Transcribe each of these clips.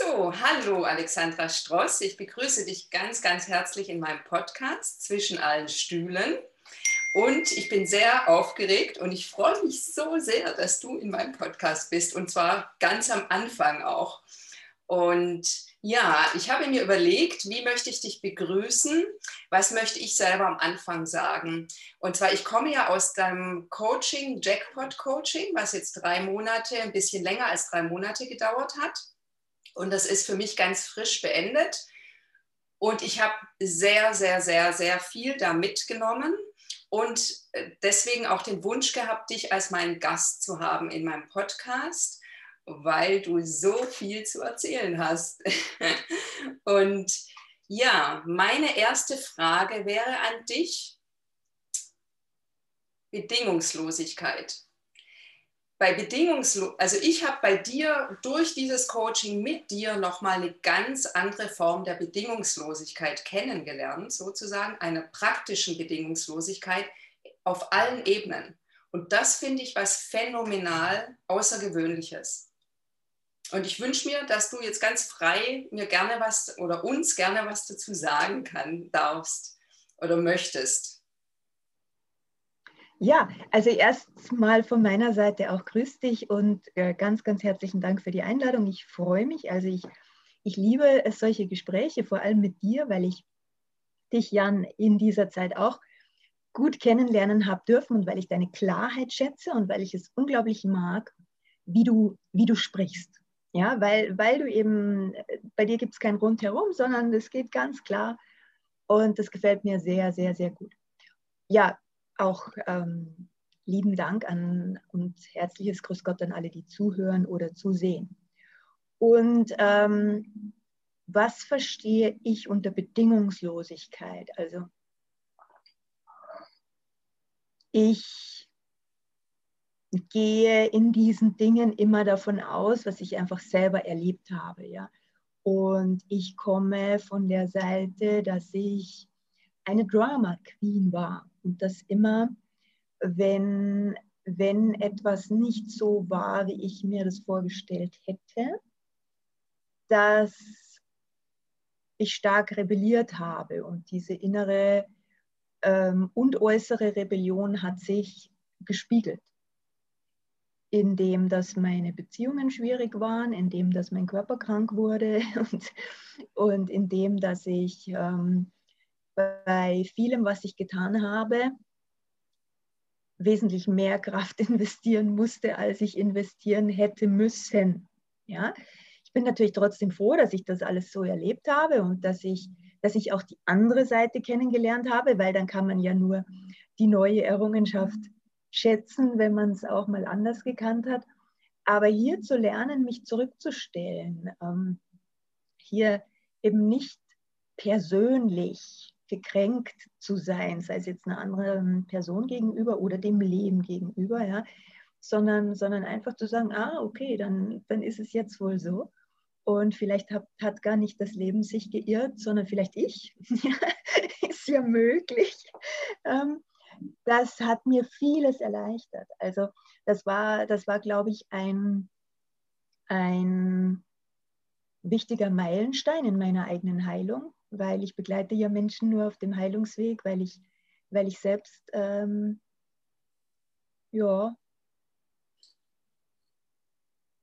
So, hallo Alexandra Stross. Ich begrüße dich ganz, ganz herzlich in meinem Podcast zwischen allen Stühlen. Und ich bin sehr aufgeregt und ich freue mich so sehr, dass du in meinem Podcast bist und zwar ganz am Anfang auch. Und ja, ich habe mir überlegt, wie möchte ich dich begrüßen? Was möchte ich selber am Anfang sagen? Und zwar, ich komme ja aus deinem Coaching, Jackpot Coaching, was jetzt drei Monate, ein bisschen länger als drei Monate gedauert hat. Und das ist für mich ganz frisch beendet. Und ich habe sehr, sehr, sehr, sehr viel da mitgenommen und äh, deswegen auch den Wunsch gehabt, dich als meinen Gast zu haben in meinem Podcast, weil du so viel zu erzählen hast. und ja, meine erste Frage wäre an dich. Bedingungslosigkeit bei bedingungslos, also ich habe bei dir durch dieses Coaching mit dir nochmal eine ganz andere Form der Bedingungslosigkeit kennengelernt, sozusagen eine praktischen Bedingungslosigkeit auf allen Ebenen. Und das finde ich was phänomenal Außergewöhnliches. Und ich wünsche mir, dass du jetzt ganz frei mir gerne was oder uns gerne was dazu sagen kann, darfst oder möchtest. Ja, also erstmal von meiner Seite auch grüß dich und äh, ganz, ganz herzlichen Dank für die Einladung. Ich freue mich. Also ich, ich liebe solche Gespräche, vor allem mit dir, weil ich dich, Jan, in dieser Zeit auch gut kennenlernen habe dürfen und weil ich deine Klarheit schätze und weil ich es unglaublich mag, wie du, wie du sprichst. Ja, weil, weil du eben, bei dir gibt es kein Rundherum, sondern es geht ganz klar und das gefällt mir sehr, sehr, sehr gut. Ja, auch ähm, lieben Dank an und herzliches Grüß Gott an alle, die zuhören oder zusehen. Und ähm, was verstehe ich unter Bedingungslosigkeit? Also ich gehe in diesen Dingen immer davon aus, was ich einfach selber erlebt habe, ja. Und ich komme von der Seite, dass ich eine Drama Queen war und dass immer, wenn, wenn etwas nicht so war, wie ich mir das vorgestellt hätte, dass ich stark rebelliert habe. Und diese innere ähm, und äußere Rebellion hat sich gespiegelt, indem dass meine Beziehungen schwierig waren, indem dass mein Körper krank wurde und, und indem dass ich ähm, bei vielem, was ich getan habe, wesentlich mehr Kraft investieren musste, als ich investieren hätte müssen. Ja? Ich bin natürlich trotzdem froh, dass ich das alles so erlebt habe und dass ich, dass ich auch die andere Seite kennengelernt habe, weil dann kann man ja nur die neue Errungenschaft schätzen, wenn man es auch mal anders gekannt hat. Aber hier zu lernen, mich zurückzustellen, ähm, hier eben nicht persönlich gekränkt zu sein, sei es jetzt einer anderen Person gegenüber oder dem Leben gegenüber, ja, sondern, sondern einfach zu sagen, ah, okay, dann, dann ist es jetzt wohl so. Und vielleicht hat, hat gar nicht das Leben sich geirrt, sondern vielleicht ich. ist ja möglich. Ähm, das hat mir vieles erleichtert. Also das war, das war glaube ich, ein, ein wichtiger Meilenstein in meiner eigenen Heilung, weil ich begleite ja Menschen nur auf dem Heilungsweg, weil ich, weil ich selbst ähm, ja,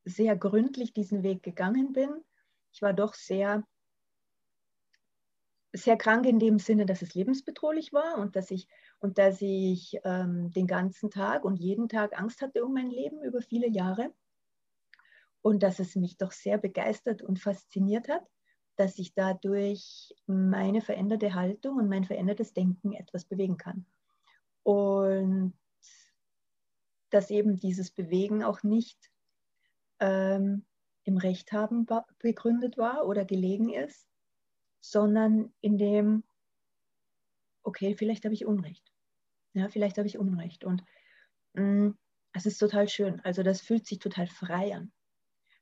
sehr gründlich diesen Weg gegangen bin. Ich war doch sehr, sehr krank in dem Sinne, dass es lebensbedrohlich war und dass ich, und dass ich ähm, den ganzen Tag und jeden Tag Angst hatte um mein Leben über viele Jahre. Und dass es mich doch sehr begeistert und fasziniert hat dass ich dadurch meine veränderte Haltung und mein verändertes Denken etwas bewegen kann. Und dass eben dieses Bewegen auch nicht ähm, im Recht haben begründet war oder gelegen ist, sondern in dem, okay, vielleicht habe ich Unrecht. Ja, vielleicht habe ich Unrecht. Und mm, es ist total schön. Also das fühlt sich total frei an.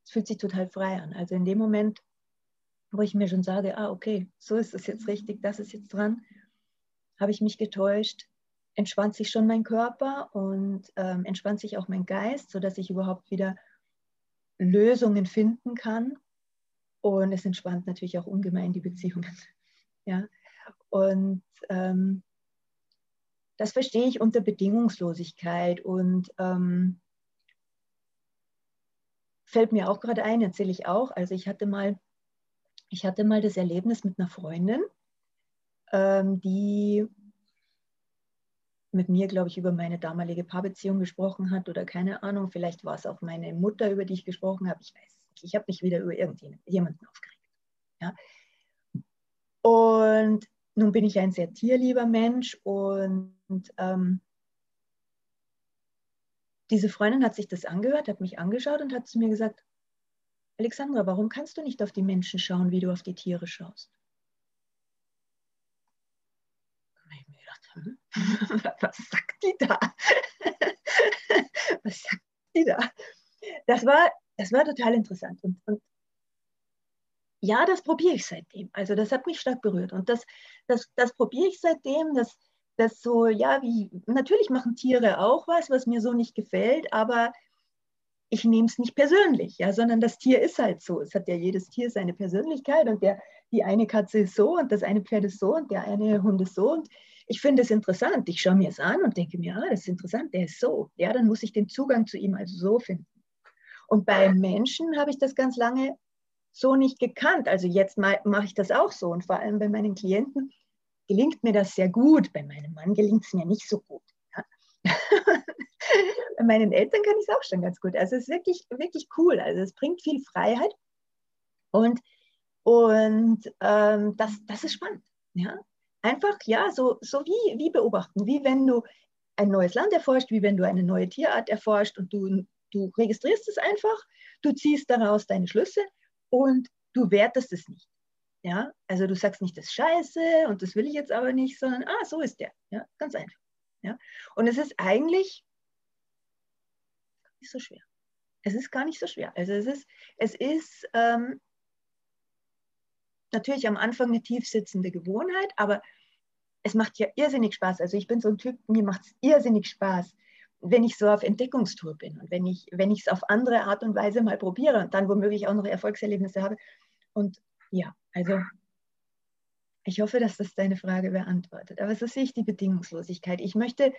Es fühlt sich total frei an. Also in dem Moment, wo ich mir schon sage, ah, okay, so ist es jetzt richtig, das ist jetzt dran, habe ich mich getäuscht, entspannt sich schon mein Körper und ähm, entspannt sich auch mein Geist, sodass ich überhaupt wieder Lösungen finden kann. Und es entspannt natürlich auch ungemein die Beziehungen. Ja? Und ähm, das verstehe ich unter Bedingungslosigkeit und ähm, fällt mir auch gerade ein, erzähle ich auch. Also ich hatte mal, ich hatte mal das Erlebnis mit einer Freundin, ähm, die mit mir, glaube ich, über meine damalige Paarbeziehung gesprochen hat oder keine Ahnung, vielleicht war es auch meine Mutter, über die ich gesprochen habe, ich weiß nicht. Ich habe mich wieder über irgendjemanden aufgeregt. Ja? Und nun bin ich ein sehr tierlieber Mensch und ähm, diese Freundin hat sich das angehört, hat mich angeschaut und hat zu mir gesagt, Alexandra, warum kannst du nicht auf die Menschen schauen, wie du auf die Tiere schaust? was sagt die da? was sagt die da? Das war, das war total interessant. Und, und ja, das probiere ich seitdem. Also das hat mich stark berührt. Und das, das, das probiere ich seitdem, dass das so, ja, wie, natürlich machen Tiere auch was, was mir so nicht gefällt, aber ich nehme es nicht persönlich, ja, sondern das Tier ist halt so. Es hat ja jedes Tier seine Persönlichkeit und der, die eine Katze ist so und das eine Pferd ist so und der eine Hund ist so und ich finde es interessant. Ich schaue mir es an und denke mir, ah, das ist interessant, der ist so. Ja, dann muss ich den Zugang zu ihm also so finden. Und bei Menschen habe ich das ganz lange so nicht gekannt. Also jetzt mache ich das auch so. Und vor allem bei meinen Klienten gelingt mir das sehr gut. Bei meinem Mann gelingt es mir nicht so gut. Meinen Eltern kann ich es auch schon ganz gut. Also es ist wirklich, wirklich cool. Also es bringt viel Freiheit. Und, und ähm, das, das ist spannend. Ja? einfach, ja, so, so wie, wie beobachten, wie wenn du ein neues Land erforscht, wie wenn du eine neue Tierart erforscht und du, du registrierst es einfach, du ziehst daraus deine Schlüsse und du wertest es nicht. Ja, also du sagst nicht, das ist scheiße und das will ich jetzt aber nicht, sondern ah, so ist der. Ja, ganz einfach. Ja, und es ist eigentlich nicht so schwer. Es ist gar nicht so schwer. Also es ist, es ist ähm, natürlich am Anfang eine tiefsitzende Gewohnheit, aber es macht ja irrsinnig Spaß. Also ich bin so ein Typ, mir macht es irrsinnig Spaß, wenn ich so auf Entdeckungstour bin und wenn ich wenn es auf andere Art und Weise mal probiere und dann womöglich auch noch Erfolgserlebnisse habe. Und ja, also ich hoffe, dass das deine Frage beantwortet. Aber so sehe ich die Bedingungslosigkeit. Ich möchte,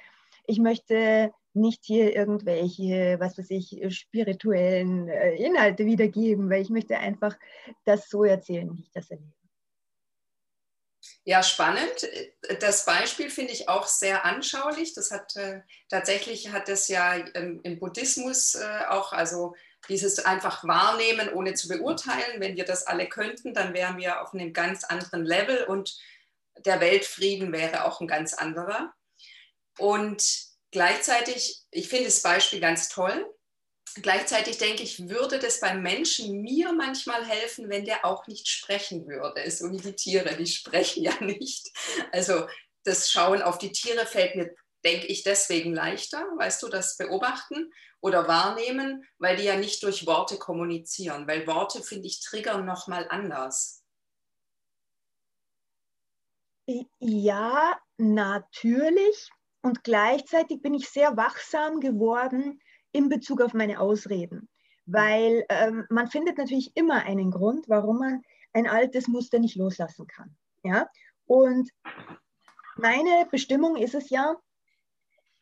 ich möchte nicht hier irgendwelche, was weiß ich, spirituellen äh, Inhalte wiedergeben, weil ich möchte einfach das so erzählen, wie ich das erlebe. Ja, spannend. Das Beispiel finde ich auch sehr anschaulich. Das hat äh, tatsächlich hat es ja im, im Buddhismus äh, auch, also dieses einfach wahrnehmen, ohne zu beurteilen. Wenn wir das alle könnten, dann wären wir auf einem ganz anderen Level und der Weltfrieden wäre auch ein ganz anderer. Und gleichzeitig, ich finde das Beispiel ganz toll. Gleichzeitig denke ich, würde das beim Menschen mir manchmal helfen, wenn der auch nicht sprechen würde. So wie die Tiere, die sprechen ja nicht. Also das Schauen auf die Tiere fällt mir, denke ich, deswegen leichter, weißt du, das Beobachten oder wahrnehmen, weil die ja nicht durch Worte kommunizieren, weil Worte, finde ich, triggern nochmal anders. Ja, natürlich. Und gleichzeitig bin ich sehr wachsam geworden in Bezug auf meine Ausreden, weil ähm, man findet natürlich immer einen Grund, warum man ein altes Muster nicht loslassen kann. Ja? Und meine Bestimmung ist es ja,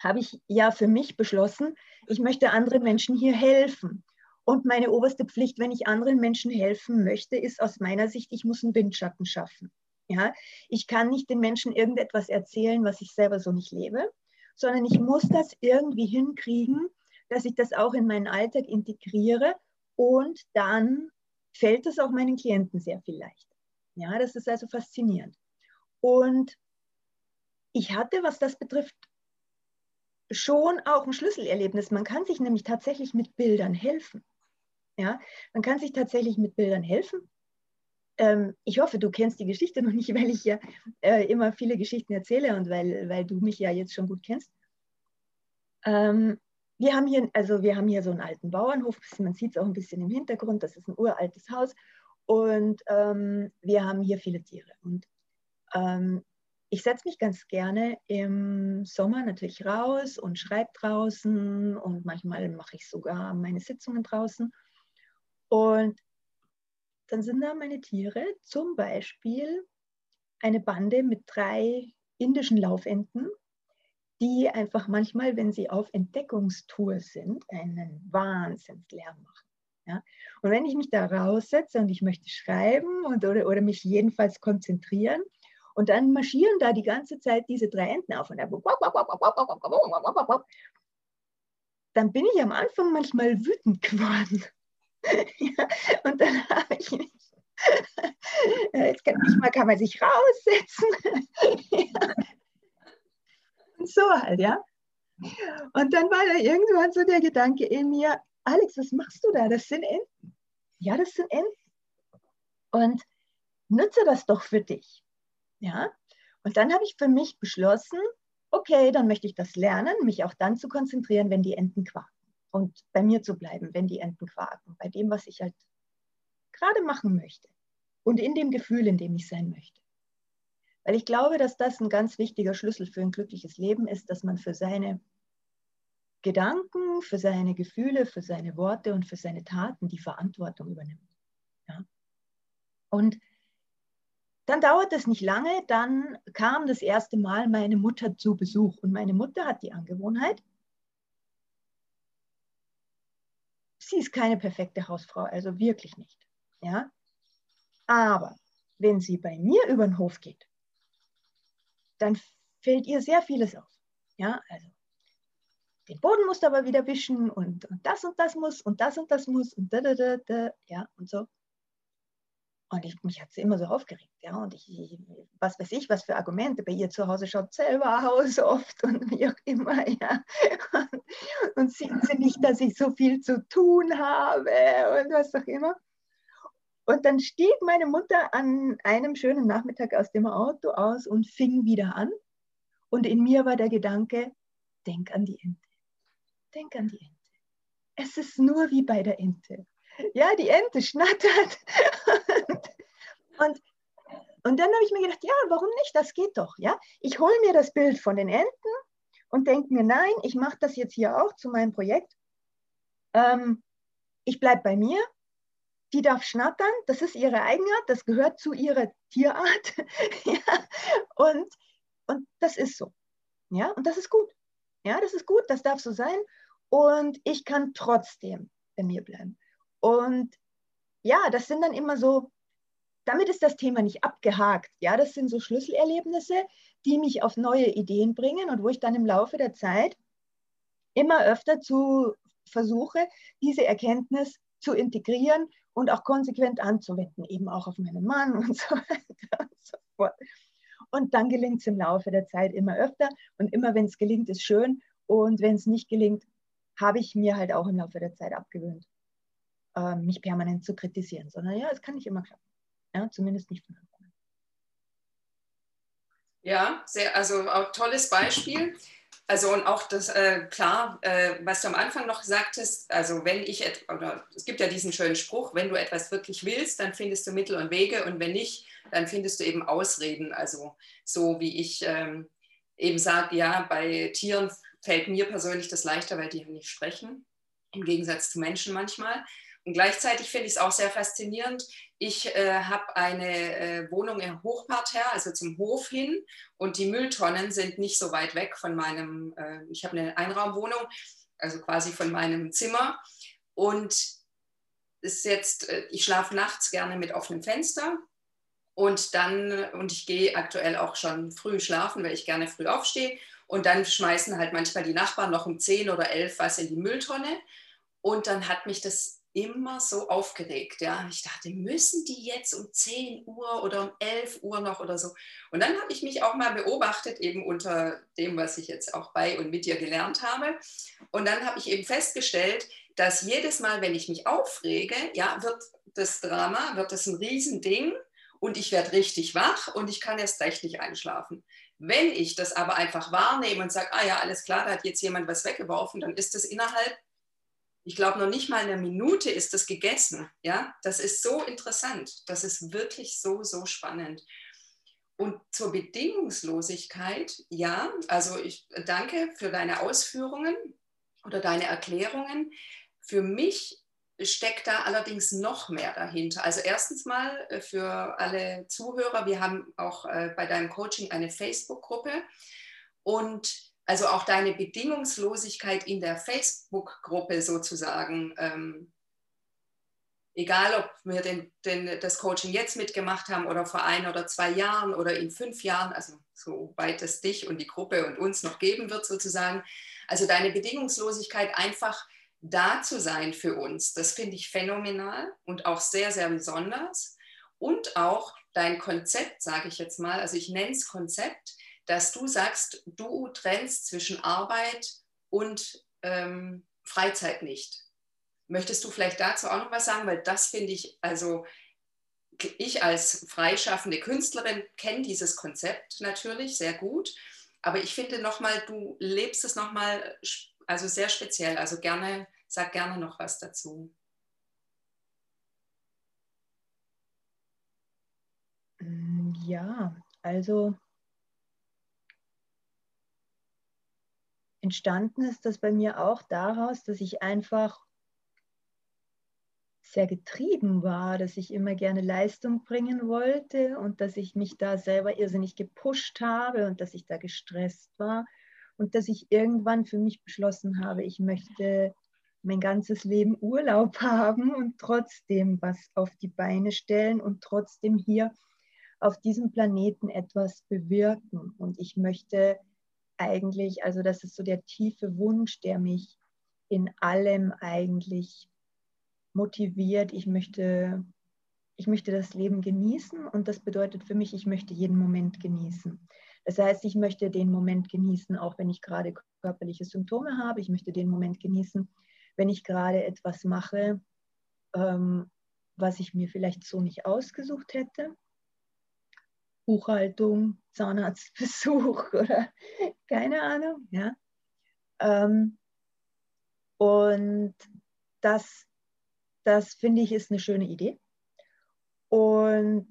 habe ich ja für mich beschlossen, ich möchte anderen Menschen hier helfen. Und meine oberste Pflicht, wenn ich anderen Menschen helfen möchte, ist aus meiner Sicht, ich muss einen Windschatten schaffen. Ja? Ich kann nicht den Menschen irgendetwas erzählen, was ich selber so nicht lebe, sondern ich muss das irgendwie hinkriegen, dass ich das auch in meinen Alltag integriere und dann fällt es auch meinen Klienten sehr viel leichter. Ja, das ist also faszinierend. Und ich hatte, was das betrifft, schon auch ein Schlüsselerlebnis. Man kann sich nämlich tatsächlich mit Bildern helfen. Ja, man kann sich tatsächlich mit Bildern helfen. ähm, ich hoffe, du kennst die Geschichte noch nicht, weil ich ja äh, immer viele Geschichten erzähle und weil, weil du mich ja jetzt schon gut kennst. Ähm, wir haben hier, also wir haben hier so einen alten Bauernhof, man sieht es auch ein bisschen im Hintergrund, das ist ein uraltes Haus und ähm, wir haben hier viele Tiere. Und ähm, ich setze mich ganz gerne im Sommer natürlich raus und schreibe draußen und manchmal mache ich sogar meine Sitzungen draußen. Und dann sind da meine Tiere, zum Beispiel eine Bande mit drei indischen Laufenten, die einfach manchmal, wenn sie auf Entdeckungstour sind, einen Wahnsinnslärm machen. Ja? Und wenn ich mich da raussetze und ich möchte schreiben und, oder, oder mich jedenfalls konzentrieren, und dann marschieren da die ganze Zeit diese drei Enten auf dann bin ich am Anfang manchmal wütend geworden. ja, und dann habe ich mich, jetzt kann, manchmal kann man sich raussetzen. ja. Und so halt, ja. Und dann war da irgendwann so der Gedanke in mir, Alex, was machst du da? Das sind Enten. Ja, das sind Enten. Und nutze das doch für dich. Ja? Und dann habe ich für mich beschlossen, okay, dann möchte ich das lernen, mich auch dann zu konzentrieren, wenn die Enten quaken. Und bei mir zu bleiben, wenn die Enten quaken. Bei dem, was ich halt gerade machen möchte. Und in dem Gefühl, in dem ich sein möchte. Weil ich glaube, dass das ein ganz wichtiger Schlüssel für ein glückliches Leben ist, dass man für seine Gedanken, für seine Gefühle, für seine Worte und für seine Taten die Verantwortung übernimmt. Ja? Und dann dauert es nicht lange, dann kam das erste Mal meine Mutter zu Besuch. Und meine Mutter hat die Angewohnheit, sie ist keine perfekte Hausfrau, also wirklich nicht. Ja? Aber wenn sie bei mir über den Hof geht, dann fällt ihr sehr vieles auf. Ja, also den Boden musst du aber wieder wischen und, und das und das muss und das und das muss und da, da, da, da, ja, und so. Und ich, mich hat es immer so aufgeregt, ja. Und ich, was weiß ich, was für Argumente. Bei ihr zu Hause schaut selber aus oft und wie auch immer, ja. Und, und sieht sie nicht, dass ich so viel zu tun habe und was auch immer. Und dann stieg meine Mutter an einem schönen Nachmittag aus dem Auto aus und fing wieder an. Und in mir war der Gedanke, denk an die Ente. Denk an die Ente. Es ist nur wie bei der Ente. Ja, die Ente schnattert. Und, und dann habe ich mir gedacht, ja, warum nicht? Das geht doch. Ja? Ich hole mir das Bild von den Enten und denke mir, nein, ich mache das jetzt hier auch zu meinem Projekt. Ähm, ich bleibe bei mir. Die darf schnattern, das ist ihre Eigenart, das gehört zu ihrer Tierart. ja? und, und das ist so. Ja, und das ist gut. Ja, das ist gut, das darf so sein. Und ich kann trotzdem bei mir bleiben. Und ja, das sind dann immer so, damit ist das Thema nicht abgehakt. Ja, das sind so Schlüsselerlebnisse, die mich auf neue Ideen bringen und wo ich dann im Laufe der Zeit immer öfter zu versuche, diese Erkenntnis zu integrieren und auch konsequent anzuwenden, eben auch auf meinen Mann und so weiter und so fort. Und dann gelingt es im Laufe der Zeit immer öfter und immer wenn es gelingt, ist schön und wenn es nicht gelingt, habe ich mir halt auch im Laufe der Zeit abgewöhnt, äh, mich permanent zu kritisieren, sondern ja, es kann nicht immer klappen. Ja, zumindest nicht von Anfang an. Ja, sehr, also auch tolles Beispiel. Also und auch das, äh, klar, äh, was du am Anfang noch sagtest, also wenn ich, oder es gibt ja diesen schönen Spruch, wenn du etwas wirklich willst, dann findest du Mittel und Wege und wenn nicht, dann findest du eben Ausreden. Also so wie ich ähm, eben sage, ja, bei Tieren fällt mir persönlich das leichter, weil die nicht sprechen, im Gegensatz zu Menschen manchmal. Und gleichzeitig finde ich es auch sehr faszinierend. Ich äh, habe eine äh, Wohnung im Hochparterre, also zum Hof hin, und die Mülltonnen sind nicht so weit weg von meinem, äh, ich habe eine Einraumwohnung, also quasi von meinem Zimmer. Und ist jetzt, äh, ich schlafe nachts gerne mit offenem Fenster. Und dann, und ich gehe aktuell auch schon früh schlafen, weil ich gerne früh aufstehe. Und dann schmeißen halt manchmal die Nachbarn noch um 10 oder 11 was in die Mülltonne. Und dann hat mich das immer so aufgeregt. Ja. Ich dachte, müssen die jetzt um 10 Uhr oder um 11 Uhr noch oder so? Und dann habe ich mich auch mal beobachtet, eben unter dem, was ich jetzt auch bei und mit dir gelernt habe. Und dann habe ich eben festgestellt, dass jedes Mal, wenn ich mich aufrege, ja, wird das Drama, wird das ein Riesending und ich werde richtig wach und ich kann erst recht nicht einschlafen. Wenn ich das aber einfach wahrnehme und sage, ah ja, alles klar, da hat jetzt jemand was weggeworfen, dann ist das innerhalb, ich glaube, noch nicht mal eine Minute ist das gegessen. Ja, das ist so interessant. Das ist wirklich so, so spannend. Und zur Bedingungslosigkeit, ja, also ich danke für deine Ausführungen oder deine Erklärungen. Für mich steckt da allerdings noch mehr dahinter. Also erstens mal äh, für alle Zuhörer, wir haben auch äh, bei deinem Coaching eine Facebook-Gruppe und also auch deine Bedingungslosigkeit in der Facebook-Gruppe sozusagen ähm, egal ob wir den, den, das Coaching jetzt mitgemacht haben oder vor ein oder zwei Jahren oder in fünf Jahren, also so weit es dich und die Gruppe und uns noch geben wird sozusagen. Also deine Bedingungslosigkeit einfach da zu sein für uns, das finde ich phänomenal und auch sehr, sehr besonders. Und auch dein Konzept, sage ich jetzt mal, also ich nenne es Konzept, dass du sagst, du trennst zwischen Arbeit und ähm, Freizeit nicht. Möchtest du vielleicht dazu auch noch was sagen? Weil das finde ich, also ich als freischaffende Künstlerin kenne dieses Konzept natürlich sehr gut, aber ich finde nochmal, du lebst es nochmal, also sehr speziell. Also gerne, sag gerne noch was dazu. Mm, ja, also entstanden ist das bei mir auch daraus, dass ich einfach sehr getrieben war, dass ich immer gerne Leistung bringen wollte und dass ich mich da selber irrsinnig gepusht habe und dass ich da gestresst war und dass ich irgendwann für mich beschlossen habe, ich möchte mein ganzes Leben Urlaub haben und trotzdem was auf die Beine stellen und trotzdem hier auf diesem Planeten etwas bewirken. Und ich möchte eigentlich, also das ist so der tiefe Wunsch, der mich in allem eigentlich motiviert, ich möchte, ich möchte das Leben genießen und das bedeutet für mich, ich möchte jeden Moment genießen. Das heißt, ich möchte den Moment genießen, auch wenn ich gerade körperliche Symptome habe. Ich möchte den Moment genießen, wenn ich gerade etwas mache, ähm, was ich mir vielleicht so nicht ausgesucht hätte. Buchhaltung, Zahnarztbesuch oder keine Ahnung. Ja. Ähm, und das das finde ich ist eine schöne Idee. Und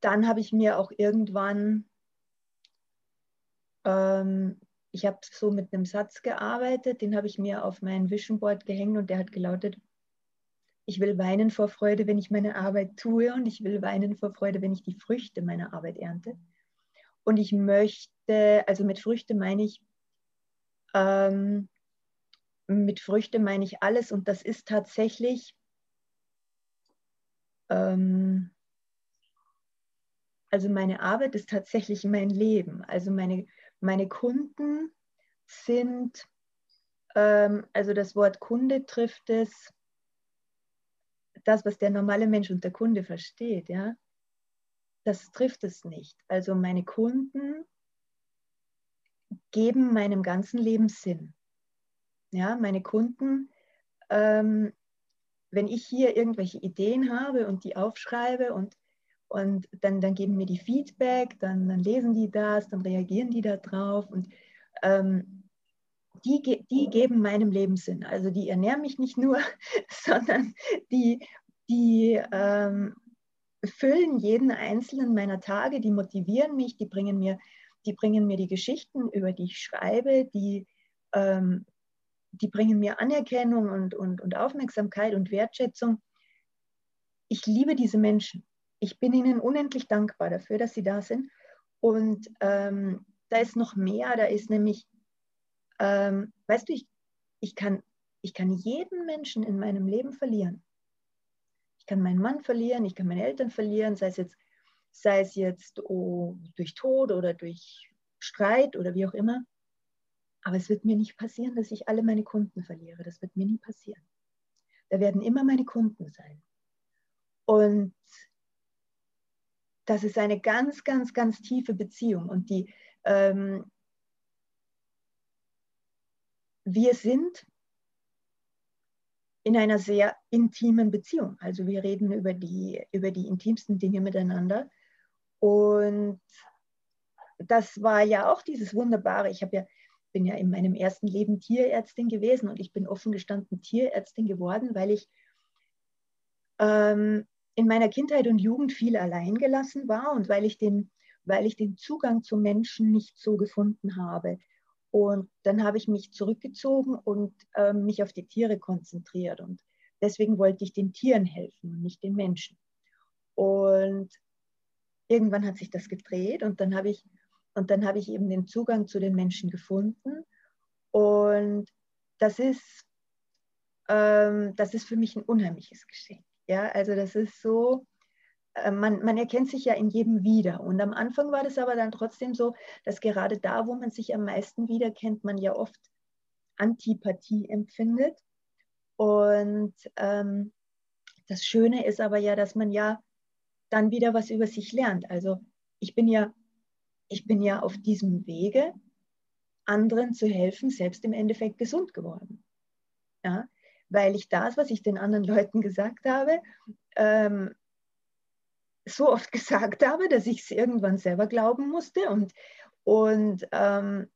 dann habe ich mir auch irgendwann, ähm, ich habe so mit einem Satz gearbeitet, den habe ich mir auf mein Vision Board gehängt und der hat gelautet, ich will weinen vor Freude, wenn ich meine Arbeit tue und ich will weinen vor Freude, wenn ich die Früchte meiner Arbeit ernte. Und ich möchte, also mit Früchte meine ich, ähm, mit Früchte meine ich alles und das ist tatsächlich, ähm, also meine Arbeit ist tatsächlich mein Leben. Also meine, meine Kunden sind, ähm, also das Wort Kunde trifft es, das, was der normale Mensch unter Kunde versteht, ja, das trifft es nicht. Also meine Kunden geben meinem ganzen Leben Sinn ja, meine Kunden, ähm, wenn ich hier irgendwelche Ideen habe und die aufschreibe und, und dann, dann geben mir die Feedback, dann, dann lesen die das, dann reagieren die da drauf und ähm, die, die geben meinem Leben Sinn. Also die ernähren mich nicht nur, sondern die, die ähm, füllen jeden einzelnen meiner Tage, die motivieren mich, die bringen mir, die bringen mir die Geschichten, über die ich schreibe, die ähm, die bringen mir Anerkennung und, und, und Aufmerksamkeit und Wertschätzung. Ich liebe diese Menschen. Ich bin ihnen unendlich dankbar dafür, dass sie da sind. Und ähm, da ist noch mehr, da ist nämlich, ähm, weißt du, ich, ich, kann, ich kann jeden Menschen in meinem Leben verlieren. Ich kann meinen Mann verlieren, ich kann meine Eltern verlieren, sei es jetzt, sei es jetzt oh, durch Tod oder durch Streit oder wie auch immer. Aber es wird mir nicht passieren, dass ich alle meine Kunden verliere. Das wird mir nie passieren. Da werden immer meine Kunden sein. Und das ist eine ganz, ganz, ganz tiefe Beziehung. Und die, ähm, wir sind in einer sehr intimen Beziehung. Also wir reden über die, über die intimsten Dinge miteinander. Und das war ja auch dieses Wunderbare. Ich ja, bin ja in meinem ersten Leben Tierärztin gewesen und ich bin offen gestanden Tierärztin geworden, weil ich ähm, in meiner Kindheit und Jugend viel allein gelassen war und weil ich den, weil ich den Zugang zu Menschen nicht so gefunden habe. Und dann habe ich mich zurückgezogen und äh, mich auf die Tiere konzentriert. Und deswegen wollte ich den Tieren helfen und nicht den Menschen. Und irgendwann hat sich das gedreht und dann habe ich, und dann habe ich eben den Zugang zu den Menschen gefunden. Und das ist, ähm, das ist für mich ein unheimliches Geschenk. Ja, also das ist so, man, man, erkennt sich ja in jedem wieder. Und am Anfang war das aber dann trotzdem so, dass gerade da, wo man sich am meisten wiederkennt, man ja oft Antipathie empfindet. Und ähm, das Schöne ist aber ja, dass man ja dann wieder was über sich lernt. Also ich bin ja, ich bin ja auf diesem Wege, anderen zu helfen, selbst im Endeffekt gesund geworden. Ja? Weil ich das, was ich den anderen Leuten gesagt habe, ähm, so oft gesagt habe, dass ich es irgendwann selber glauben musste. Und, und ähm,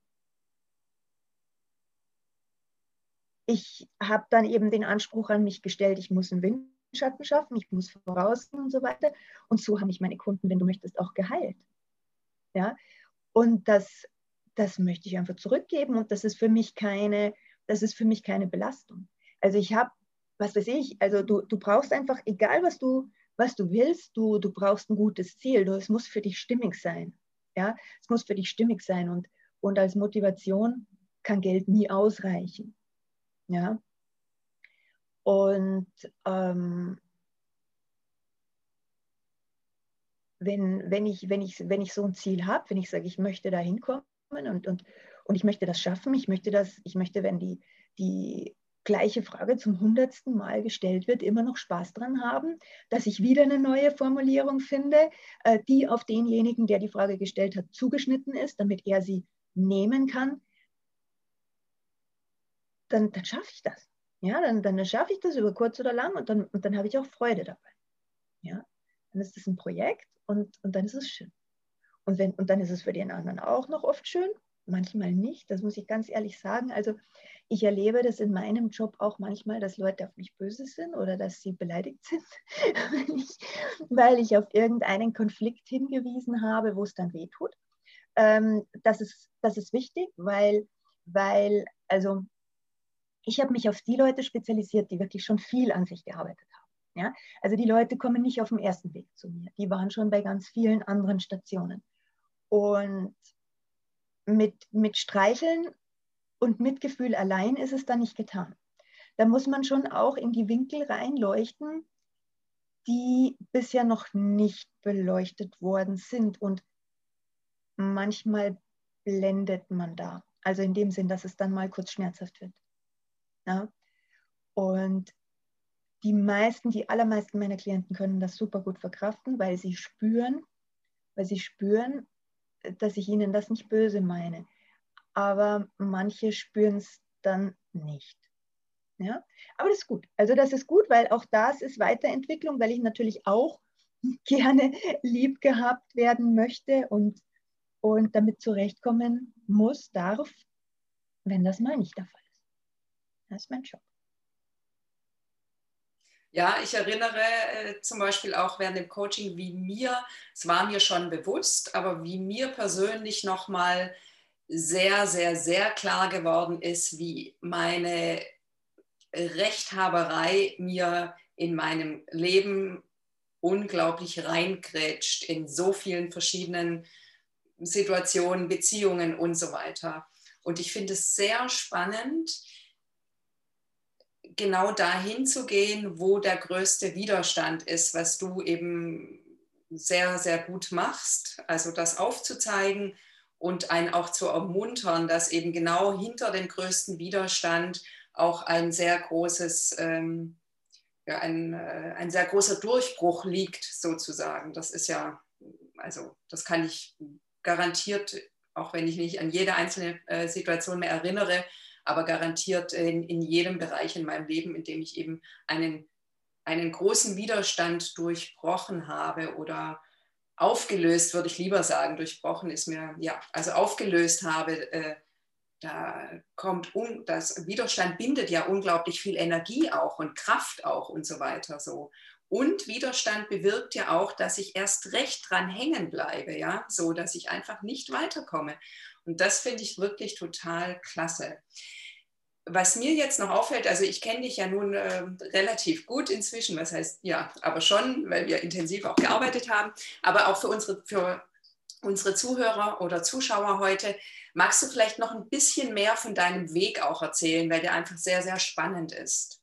ich habe dann eben den Anspruch an mich gestellt, ich muss einen Windschatten schaffen, ich muss voraus und so weiter. Und so haben mich meine Kunden, wenn du möchtest, auch geheilt. Ja? Und das, das möchte ich einfach zurückgeben und das ist für mich keine, das ist für mich keine Belastung. Also ich habe, was weiß ich, also du, du brauchst einfach, egal was du, was du willst, du, du brauchst ein gutes Ziel, du, es muss für dich stimmig sein. Ja? Es muss für dich stimmig sein und, und als Motivation kann Geld nie ausreichen. Ja? Und ähm, wenn, wenn, ich, wenn, ich, wenn ich so ein Ziel habe, wenn ich sage, ich möchte da hinkommen und, und, und ich möchte das schaffen, ich möchte das, ich möchte, wenn die, die gleiche Frage zum hundertsten Mal gestellt wird, immer noch Spaß dran haben, dass ich wieder eine neue Formulierung finde, äh, die auf denjenigen, der die Frage gestellt hat, zugeschnitten ist, damit er sie nehmen kann, dann, dann schaffe ich das. Ja, dann, dann schaffe ich das über kurz oder lang und dann, und dann habe ich auch Freude dabei. Ja, dann ist es ein Projekt und, und dann ist es schön. Und, wenn, und dann ist es für den anderen auch noch oft schön manchmal nicht, das muss ich ganz ehrlich sagen. Also ich erlebe das in meinem Job auch manchmal, dass Leute auf mich böse sind oder dass sie beleidigt sind, weil, ich, auf irgendeinen Konflikt hingewiesen habe, wo es dann weh tut. Ähm, das, ist, das ist wichtig, weil, weil also ich habe mich auf die Leute spezialisiert, die wirklich schon viel an sich gearbeitet haben. Ja? Also die Leute kommen nicht auf dem ersten Weg zu mir, die waren schon bei ganz vielen anderen Stationen. Und mit, mit Streicheln und Mitgefühl allein ist es dann nicht getan. Da muss man schon auch in die Winkel reinleuchten, die bisher noch nicht beleuchtet worden sind. Und manchmal blendet man da. Also in dem Sinn, dass es dann mal kurz schmerzhaft wird. Ja? Und die meisten, die allermeisten meiner Klienten können das super gut verkraften, weil sie spüren, weil sie spüren, dass ich ihnen das nicht böse meine. Aber manche spüren es dann nicht. Ja? Aber das ist gut. Also das ist gut, weil auch das ist Weiterentwicklung, weil ich natürlich auch gerne lieb gehabt werden möchte und, und damit zurechtkommen muss, darf, wenn das mal nicht der Fall ist. Das ist mein Job. Ja, ich erinnere äh, zum Beispiel auch während dem Coaching, wie mir, es war mir schon bewusst, aber wie mir persönlich nochmal sehr, sehr, sehr klar geworden ist, wie meine Rechthaberei mir in meinem Leben unglaublich reingrätscht in so vielen verschiedenen Situationen, Beziehungen und so weiter. Und ich finde es sehr spannend, genau dahin zu gehen, wo der größte Widerstand ist, was du eben sehr, sehr gut machst. Also das aufzuzeigen und einen auch zu ermuntern, dass eben genau hinter dem größten Widerstand auch ein sehr großes, ähm, ja, ein, äh, ein sehr großer Durchbruch liegt, sozusagen. Das ist ja, also das kann ich garantiert, auch wenn ich nicht an jede einzelne äh, Situation mehr erinnere, aber garantiert in, in jedem Bereich in meinem Leben, in dem ich eben einen, einen großen Widerstand durchbrochen habe oder aufgelöst, würde ich lieber sagen. Durchbrochen ist mir, ja, also aufgelöst habe. Äh, da kommt, un, das Widerstand bindet ja unglaublich viel Energie auch und Kraft auch und so weiter so. Und Widerstand bewirkt ja auch, dass ich erst recht dran hängen bleibe, ja, so dass ich einfach nicht weiterkomme. Und das finde ich wirklich total klasse. Was mir jetzt noch auffällt, also ich kenne dich ja nun äh, relativ gut inzwischen, was heißt ja, aber schon, weil wir intensiv auch gearbeitet haben, aber auch für unsere, für unsere Zuhörer oder Zuschauer heute, magst du vielleicht noch ein bisschen mehr von deinem Weg auch erzählen, weil der einfach sehr, sehr spannend ist.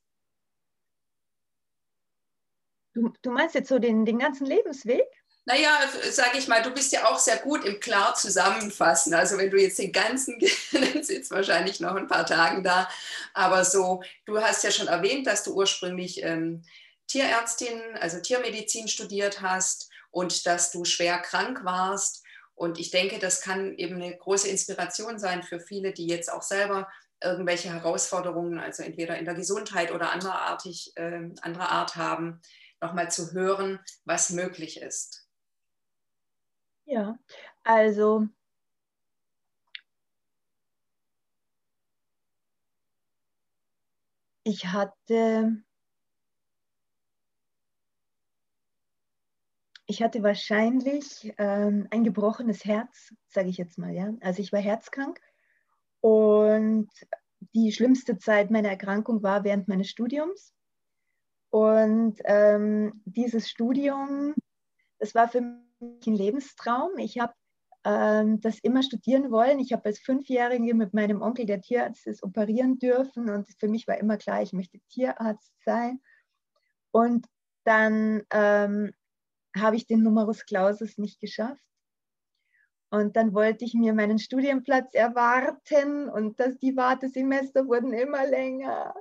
Du, du meinst jetzt so den, den ganzen Lebensweg? Naja, sage ich mal, du bist ja auch sehr gut im klar zusammenfassen. Also wenn du jetzt den ganzen, dann sitzt wahrscheinlich noch ein paar Tagen da. Aber so, du hast ja schon erwähnt, dass du ursprünglich ähm, Tierärztin, also Tiermedizin studiert hast und dass du schwer krank warst. Und ich denke, das kann eben eine große Inspiration sein für viele, die jetzt auch selber irgendwelche Herausforderungen, also entweder in der Gesundheit oder anderartig, äh, anderer Art haben, nochmal zu hören, was möglich ist. Ja, also ich hatte, ich hatte wahrscheinlich ähm, ein gebrochenes Herz, sage ich jetzt mal, ja. Also ich war herzkrank und die schlimmste Zeit meiner Erkrankung war während meines Studiums. Und ähm, dieses Studium, das war für mich Lebenstraum. Ich habe ähm, das immer studieren wollen. Ich habe als Fünfjährige mit meinem Onkel, der Tierarzt ist, operieren dürfen. Und für mich war immer klar, ich möchte Tierarzt sein. Und dann ähm, habe ich den Numerus Clausus nicht geschafft. Und dann wollte ich mir meinen Studienplatz erwarten und das, die Wartesemester wurden immer länger.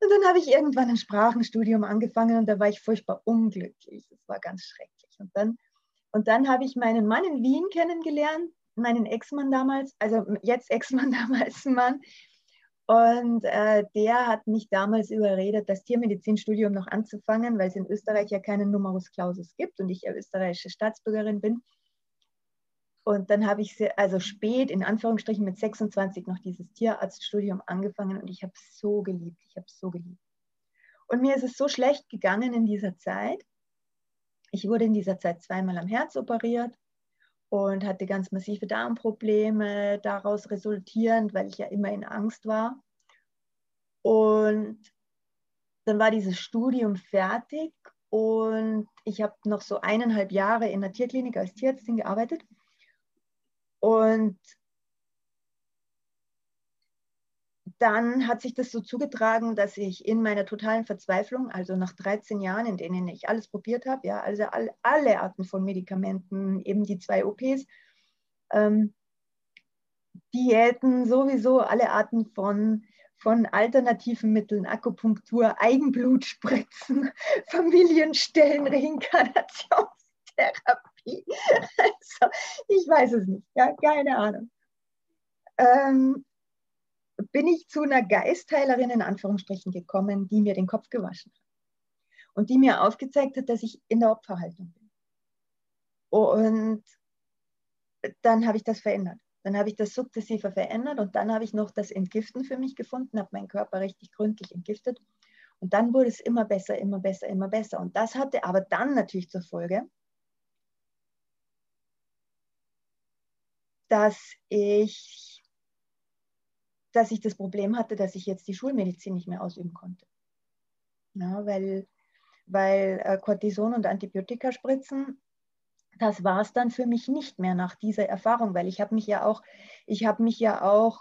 Und dann habe ich irgendwann ein Sprachenstudium angefangen und da war ich furchtbar unglücklich. Es war ganz schrecklich. Und dann, und dann habe ich meinen Mann in Wien kennengelernt, meinen Ex-Mann damals, also jetzt Ex-Mann, damals Mann. Und äh, der hat mich damals überredet, das Tiermedizinstudium noch anzufangen, weil es in Österreich ja keinen Numerus Clausus gibt und ich ja österreichische Staatsbürgerin bin. Und dann habe ich also spät, in Anführungsstrichen mit 26, noch dieses Tierarztstudium angefangen und ich habe es so geliebt. Ich habe es so geliebt. Und mir ist es so schlecht gegangen in dieser Zeit. Ich wurde in dieser Zeit zweimal am Herz operiert und hatte ganz massive Darmprobleme daraus resultierend, weil ich ja immer in Angst war. Und dann war dieses Studium fertig und ich habe noch so eineinhalb Jahre in der Tierklinik als Tierärztin gearbeitet. Und dann hat sich das so zugetragen, dass ich in meiner totalen Verzweiflung, also nach 13 Jahren, in denen ich alles probiert habe, ja, also all, alle Arten von Medikamenten, eben die zwei OPs, ähm, Diäten, sowieso alle Arten von, von alternativen Mitteln, Akupunktur, Eigenblutspritzen, Familienstellen, Reinkarnationstherapie, also, ich weiß es nicht, ja, keine Ahnung. Ähm, bin ich zu einer Geistheilerin in Anführungsstrichen gekommen, die mir den Kopf gewaschen hat und die mir aufgezeigt hat, dass ich in der Opferhaltung bin. Und dann habe ich das verändert. Dann habe ich das sukzessive verändert und dann habe ich noch das Entgiften für mich gefunden, habe meinen Körper richtig gründlich entgiftet. Und dann wurde es immer besser, immer besser, immer besser. Und das hatte aber dann natürlich zur Folge, dass ich, dass ich das Problem hatte, dass ich jetzt die Schulmedizin nicht mehr ausüben konnte. Ja, weil, weil äh, Cortison und Antibiotika spritzen, das war es dann für mich nicht mehr nach dieser Erfahrung, weil ich habe mich ja auch, ich habe mich ja auch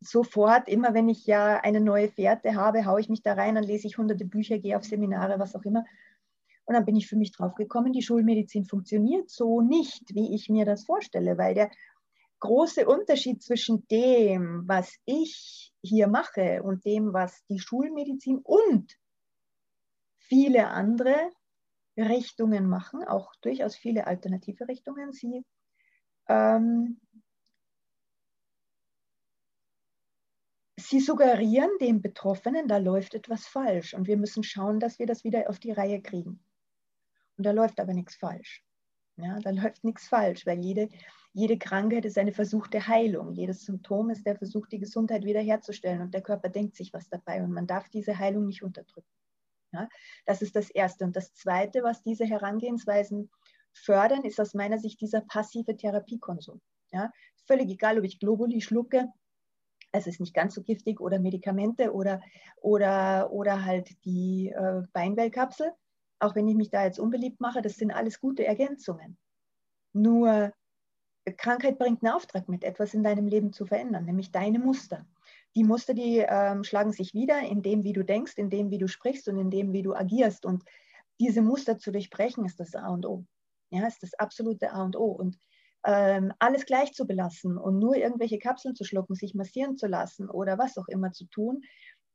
sofort, immer wenn ich ja eine neue Fährte habe, haue ich mich da rein, dann lese ich hunderte Bücher, gehe auf Seminare, was auch immer. Und dann bin ich für mich drauf gekommen, die Schulmedizin funktioniert so nicht, wie ich mir das vorstelle, weil der große Unterschied zwischen dem, was ich hier mache und dem, was die Schulmedizin und viele andere Richtungen machen, auch durchaus viele alternative Richtungen. Sie ähm, sie suggerieren dem Betroffenen, da läuft etwas falsch und wir müssen schauen, dass wir das wieder auf die Reihe kriegen. Und da läuft aber nichts falsch. Ja, da läuft nichts falsch, weil jede, jede Krankheit ist eine versuchte Heilung. Jedes Symptom ist der Versuch, die Gesundheit wiederherzustellen. Und der Körper denkt sich was dabei und man darf diese Heilung nicht unterdrücken. Ja, das ist das Erste. Und das Zweite, was diese Herangehensweisen fördern, ist aus meiner Sicht dieser passive Therapiekonsum. Ja, völlig egal, ob ich Globuli schlucke, es ist nicht ganz so giftig, oder Medikamente oder, oder, oder halt die äh, Beinwellkapsel. Auch wenn ich mich da jetzt unbeliebt mache, das sind alles gute Ergänzungen. Nur Krankheit bringt einen Auftrag mit, etwas in deinem Leben zu verändern, nämlich deine Muster. Die Muster, die ähm, schlagen sich wieder in dem, wie du denkst, in dem, wie du sprichst und in dem, wie du agierst. Und diese Muster zu durchbrechen, ist das A und O. Ja, ist das absolute A und O. Und ähm, alles gleich zu belassen und nur irgendwelche Kapseln zu schlucken, sich massieren zu lassen oder was auch immer zu tun,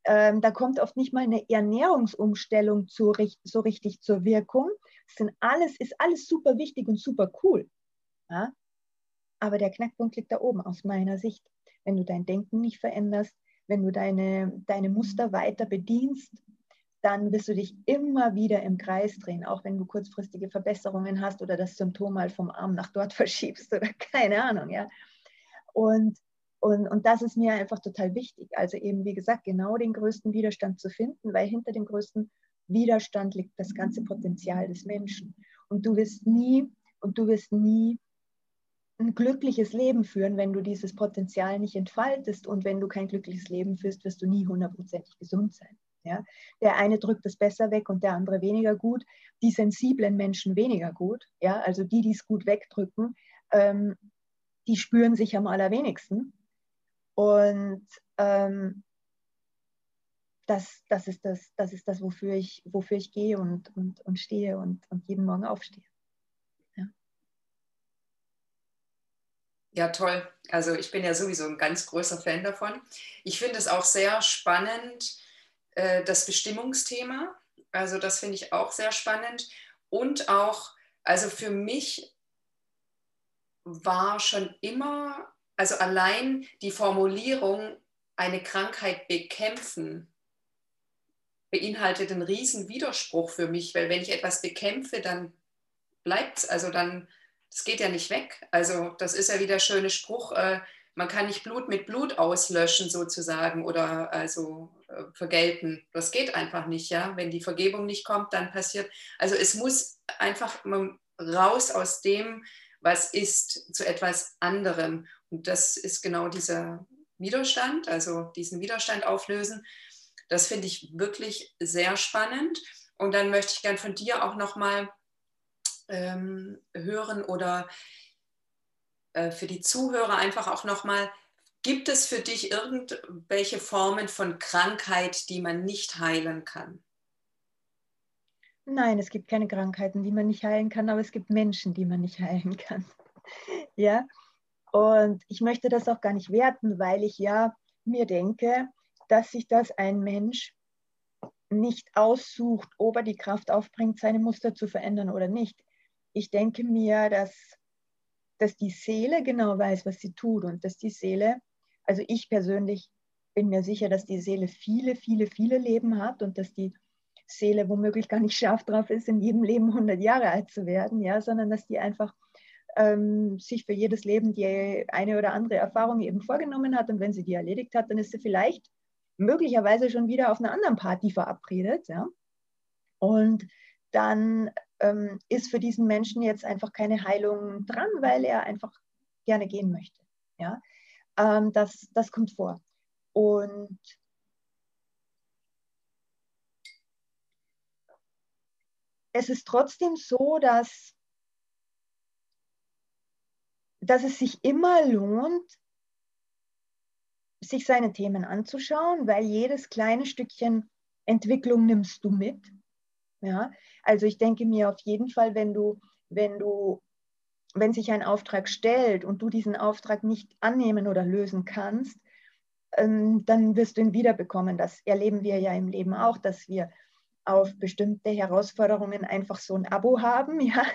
ähm, da kommt oft nicht mal eine Ernährungsumstellung zu, so richtig zur Wirkung. Das sind alles, ist alles super wichtig und super cool. Ja? Aber der Knackpunkt liegt da oben aus meiner Sicht. Wenn du dein Denken nicht veränderst, wenn du deine, deine Muster weiter bedienst, dann wirst du dich immer wieder im Kreis drehen, auch wenn du kurzfristige Verbesserungen hast oder das Symptom mal vom Arm nach dort verschiebst oder keine Ahnung, ja. Und, und, und das ist mir einfach total wichtig. Also eben, wie gesagt, genau den größten Widerstand zu finden, weil hinter dem größten Widerstand liegt das ganze Potenzial des Menschen. Und du wirst nie, und du wirst nie ein glückliches Leben führen, wenn du dieses Potenzial nicht entfaltest. Und wenn du kein glückliches Leben führst, wirst du nie hundertprozentig gesund sein. Ja? Der eine drückt es besser weg und der andere weniger gut. Die sensiblen Menschen weniger gut. Ja? Also die, die es gut wegdrücken, ähm, die spüren sich am allerwenigsten. Und ähm, das, das, ist das, das ist das, wofür ich, wofür ich gehe und, und, und stehe und, und jeden Morgen aufstehe. Ja. Ja, toll. Also ich bin ja sowieso ein ganz großer Fan davon. Ich finde es auch sehr spannend, äh, das Bestimmungsthema. Also das finde ich auch sehr spannend. Und auch, also für mich war schon immer, also allein die Formulierung, eine Krankheit bekämpfen, beinhaltet einen riesen Widerspruch für mich, weil wenn ich etwas bekämpfe, dann bleibt es, also dann, das geht ja nicht weg. Also das ist ja wieder der schöne Spruch, äh, man kann nicht Blut mit Blut auslöschen sozusagen oder also äh, vergelten. Das geht einfach nicht, ja. Wenn die Vergebung nicht kommt, dann passiert. Also es muss einfach raus aus dem, was ist, zu etwas anderem. Und das ist genau dieser Widerstand, also diesen Widerstand auflösen. Das finde ich wirklich sehr spannend. Und dann möchte ich gern von dir auch nochmal ähm, hören oder äh, für die Zuhörer einfach auch nochmal, gibt es für dich irgendwelche Formen von Krankheit, die man nicht heilen kann? Nein, es gibt keine Krankheiten, die man nicht heilen kann, aber es gibt Menschen, die man nicht heilen kann. ja, und ich möchte das auch gar nicht werten, weil ich ja mir denke, dass sich das ein Mensch nicht aussucht, ob er die Kraft aufbringt, seine Muster zu verändern oder nicht. Ich denke mir, dass dass die Seele genau weiß, was sie tut und dass die Seele, also ich persönlich bin mir sicher, dass die Seele viele, viele, viele Leben hat und dass die Seele womöglich gar nicht scharf drauf ist, in jedem Leben 100 Jahre alt zu werden, ja, sondern dass die einfach ähm, sich für jedes Leben die eine oder andere Erfahrung eben vorgenommen hat und wenn sie die erledigt hat, dann ist sie vielleicht möglicherweise schon wieder auf einer anderen Party verabredet, ja. Und dann ähm, ist für diesen Menschen jetzt einfach keine Heilung dran, weil er einfach gerne gehen möchte. Ja? Ähm, das, das kommt vor. Und es ist trotzdem so, dass, dass es sich immer lohnt, sich seine Themen anzuschauen, weil jedes kleine Stückchen Entwicklung nimmst du mit. Ja, also ich denke mir auf jeden Fall, wenn du, wenn du, wenn sich ein Auftrag stellt und du diesen Auftrag nicht annehmen oder lösen kannst, ähm, dann wirst du ihn wiederbekommen. Das erleben wir ja im Leben auch, dass wir auf bestimmte Herausforderungen einfach so ein Abo haben. Ja,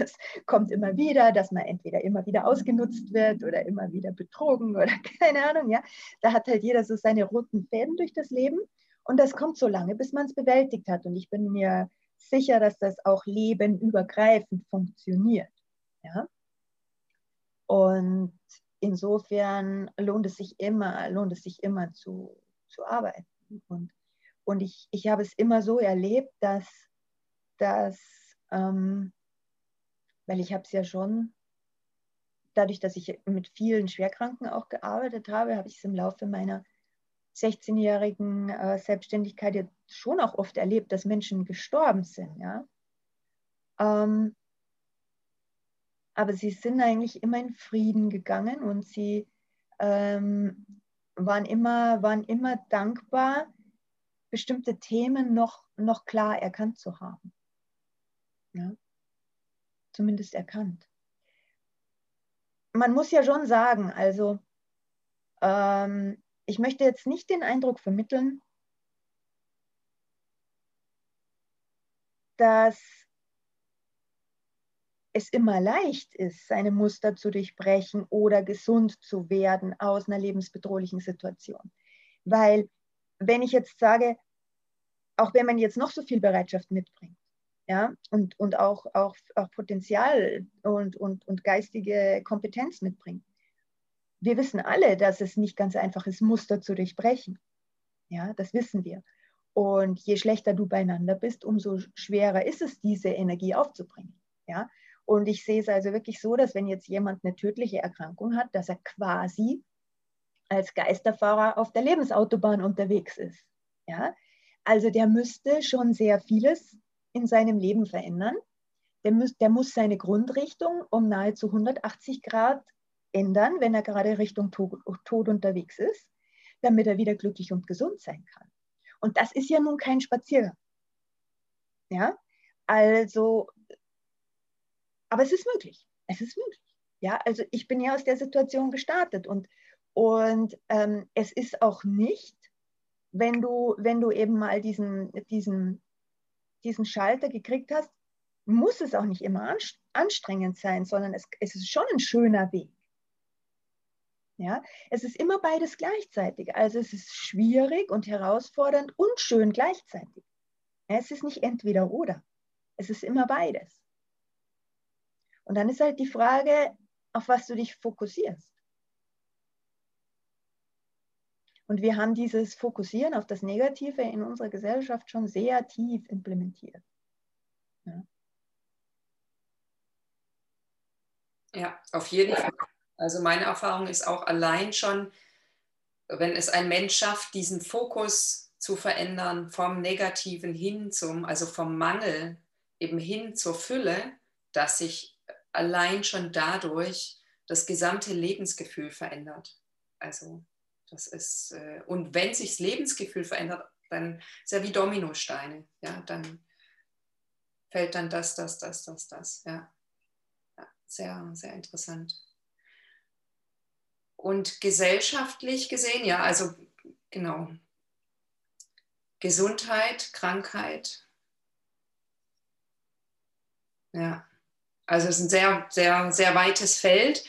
es kommt immer wieder, dass man entweder immer wieder ausgenutzt wird oder immer wieder betrogen oder keine Ahnung. Ja, da hat halt jeder so seine roten Fäden durch das Leben und das kommt so lange, bis man es bewältigt hat. Und ich bin mir sicher, dass das auch lebenübergreifend funktioniert. Ja, und insofern lohnt es sich immer, lohnt es sich immer zu, zu arbeiten und und ich, ich habe es immer so erlebt, dass, dass ähm, weil ich habe es ja schon, dadurch, dass ich mit vielen Schwerkranken auch gearbeitet habe, habe ich es im Laufe meiner 16-jährigen äh, Selbstständigkeit schon auch oft erlebt, dass Menschen gestorben sind. Ja? Ähm, aber sie sind eigentlich immer in Frieden gegangen und sie ähm, waren, immer, waren immer dankbar, bestimmte Themen noch, noch klar erkannt zu haben. Ja? Zumindest erkannt. Man muss ja schon sagen, also ähm, ich möchte jetzt nicht den Eindruck vermitteln, dass es immer leicht ist, seine Muster zu durchbrechen oder gesund zu werden aus einer lebensbedrohlichen Situation. Weil wenn ich jetzt sage, auch wenn man jetzt noch so viel Bereitschaft mitbringt, ja, und, und auch, auch, auch Potenzial und, und, und geistige Kompetenz mitbringt. Wir wissen alle, dass es nicht ganz einfach ist, Muster zu durchbrechen. Ja, das wissen wir. Und je schlechter du beieinander bist, umso schwerer ist es, diese Energie aufzubringen. Ja? Und ich sehe es also wirklich so, dass wenn jetzt jemand eine tödliche Erkrankung hat, dass er quasi als Geisterfahrer auf der Lebensautobahn unterwegs ist. Ja? Also der müsste schon sehr vieles in seinem Leben verändern. Der muss, der muss seine Grundrichtung um nahezu 180 Grad ändern, wenn er gerade Richtung Tod, unterwegs ist, damit er wieder glücklich und gesund sein kann. Und das ist ja nun kein Spaziergang. Ja, also, aber es ist möglich. Es ist möglich. Ja, also ich bin ja aus der Situation gestartet und, und ähm, es ist auch nicht wenn du, wenn du eben mal diesen, diesen, diesen Schalter gekriegt hast, muss es auch nicht immer anstrengend sein, sondern es, es ist schon ein schöner Weg. Ja, es ist immer beides gleichzeitig. Also es ist schwierig und herausfordernd und schön gleichzeitig. Es ist nicht entweder oder. Es ist immer beides. Und dann ist halt die Frage, auf was du dich fokussierst. Und wir haben dieses Fokussieren auf das Negative in unserer Gesellschaft schon sehr tief implementiert. Ja, ja auf jeden Fall. Also meine Erfahrung ist auch allein schon, wenn es ein Mensch schafft, diesen Fokus zu verändern vom Negativen hin zum, also vom Mangel eben hin zur Fülle, dass sich allein schon dadurch das gesamte Lebensgefühl verändert. Also das ist, äh, und wenn sich das Lebensgefühl verändert, dann ist ja wie Dominosteine. Ja, dann fällt dann das, das, das, das, das. Ja, ja sehr, sehr interessant. Und gesellschaftlich gesehen, ja, also genau. Gesundheit, Krankheit. Ja, also es ist ein sehr, sehr, sehr weites Feld.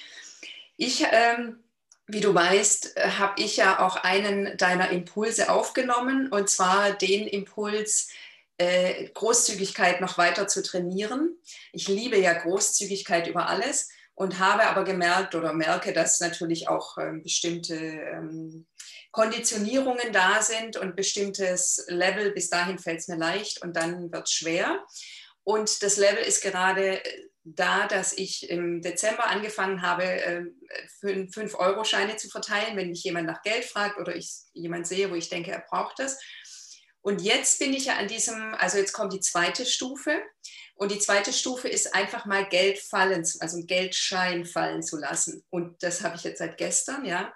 Ich ähm, wie du weißt, habe ich ja auch einen deiner Impulse aufgenommen, und zwar den Impuls, äh, Großzügigkeit noch weiter zu trainieren. Ich liebe ja Großzügigkeit über alles und habe aber gemerkt oder merke, dass natürlich auch ähm, bestimmte ähm, Konditionierungen da sind und bestimmtes Level, bis dahin fällt es mir leicht und dann wird es schwer. Und das Level ist gerade da, dass ich im Dezember angefangen habe, 5-Euro-Scheine ähm, zu verteilen, wenn mich jemand nach Geld fragt oder ich jemand sehe, wo ich denke, er braucht das. Und jetzt bin ich ja an diesem, also jetzt kommt die zweite Stufe. Und die zweite Stufe ist einfach mal Geld fallen, also einen Geldschein fallen zu lassen. Und das habe ich jetzt seit gestern, ja.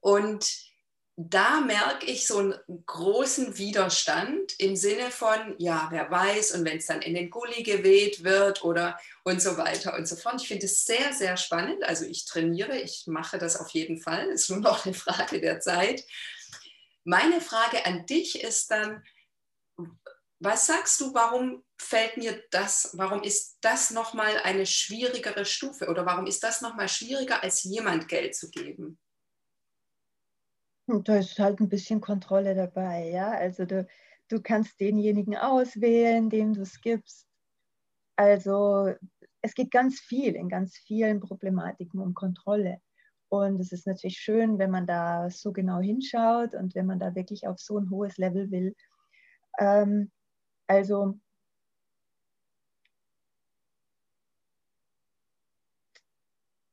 Und da merke ich so einen großen Widerstand im Sinne von, ja, wer weiß, und wenn es dann in den Gully geweht wird oder und so weiter und so fort. Ich finde es sehr, sehr spannend. Also ich trainiere, ich mache das auf jeden Fall. Ist nur noch eine Frage der Zeit. Meine Frage an dich ist dann, was sagst du, warum fällt mir das, warum ist das nochmal eine schwierigere Stufe oder warum ist das nochmal schwieriger, als jemand Geld zu geben? Da ist halt ein bisschen Kontrolle dabei, ja. Also du, du kannst denjenigen auswählen, dem du es gibst. Also es geht ganz viel in ganz vielen Problematiken um Kontrolle. Und es ist natürlich schön, wenn man da so genau hinschaut und wenn man da wirklich auf so ein hohes Level will. Ähm, also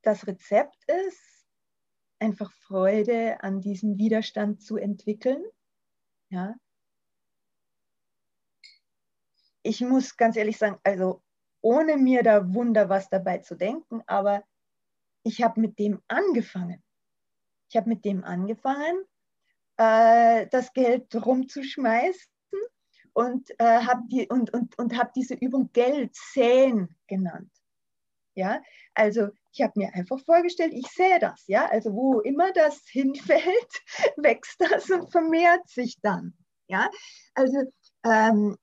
das Rezept ist, einfach Freude an diesem Widerstand zu entwickeln. Ja. Ich muss ganz ehrlich sagen, also ohne mir da Wunder was dabei zu denken, aber ich habe mit dem angefangen. Ich habe mit dem angefangen, äh, das Geld rumzuschmeißen und äh, habe die, und, und, und hab diese Übung Geld säen genannt. Ja, also ich habe mir einfach vorgestellt, ich sehe das. Ja, also wo immer das hinfällt, wächst das und vermehrt sich dann. Ja, also ähm,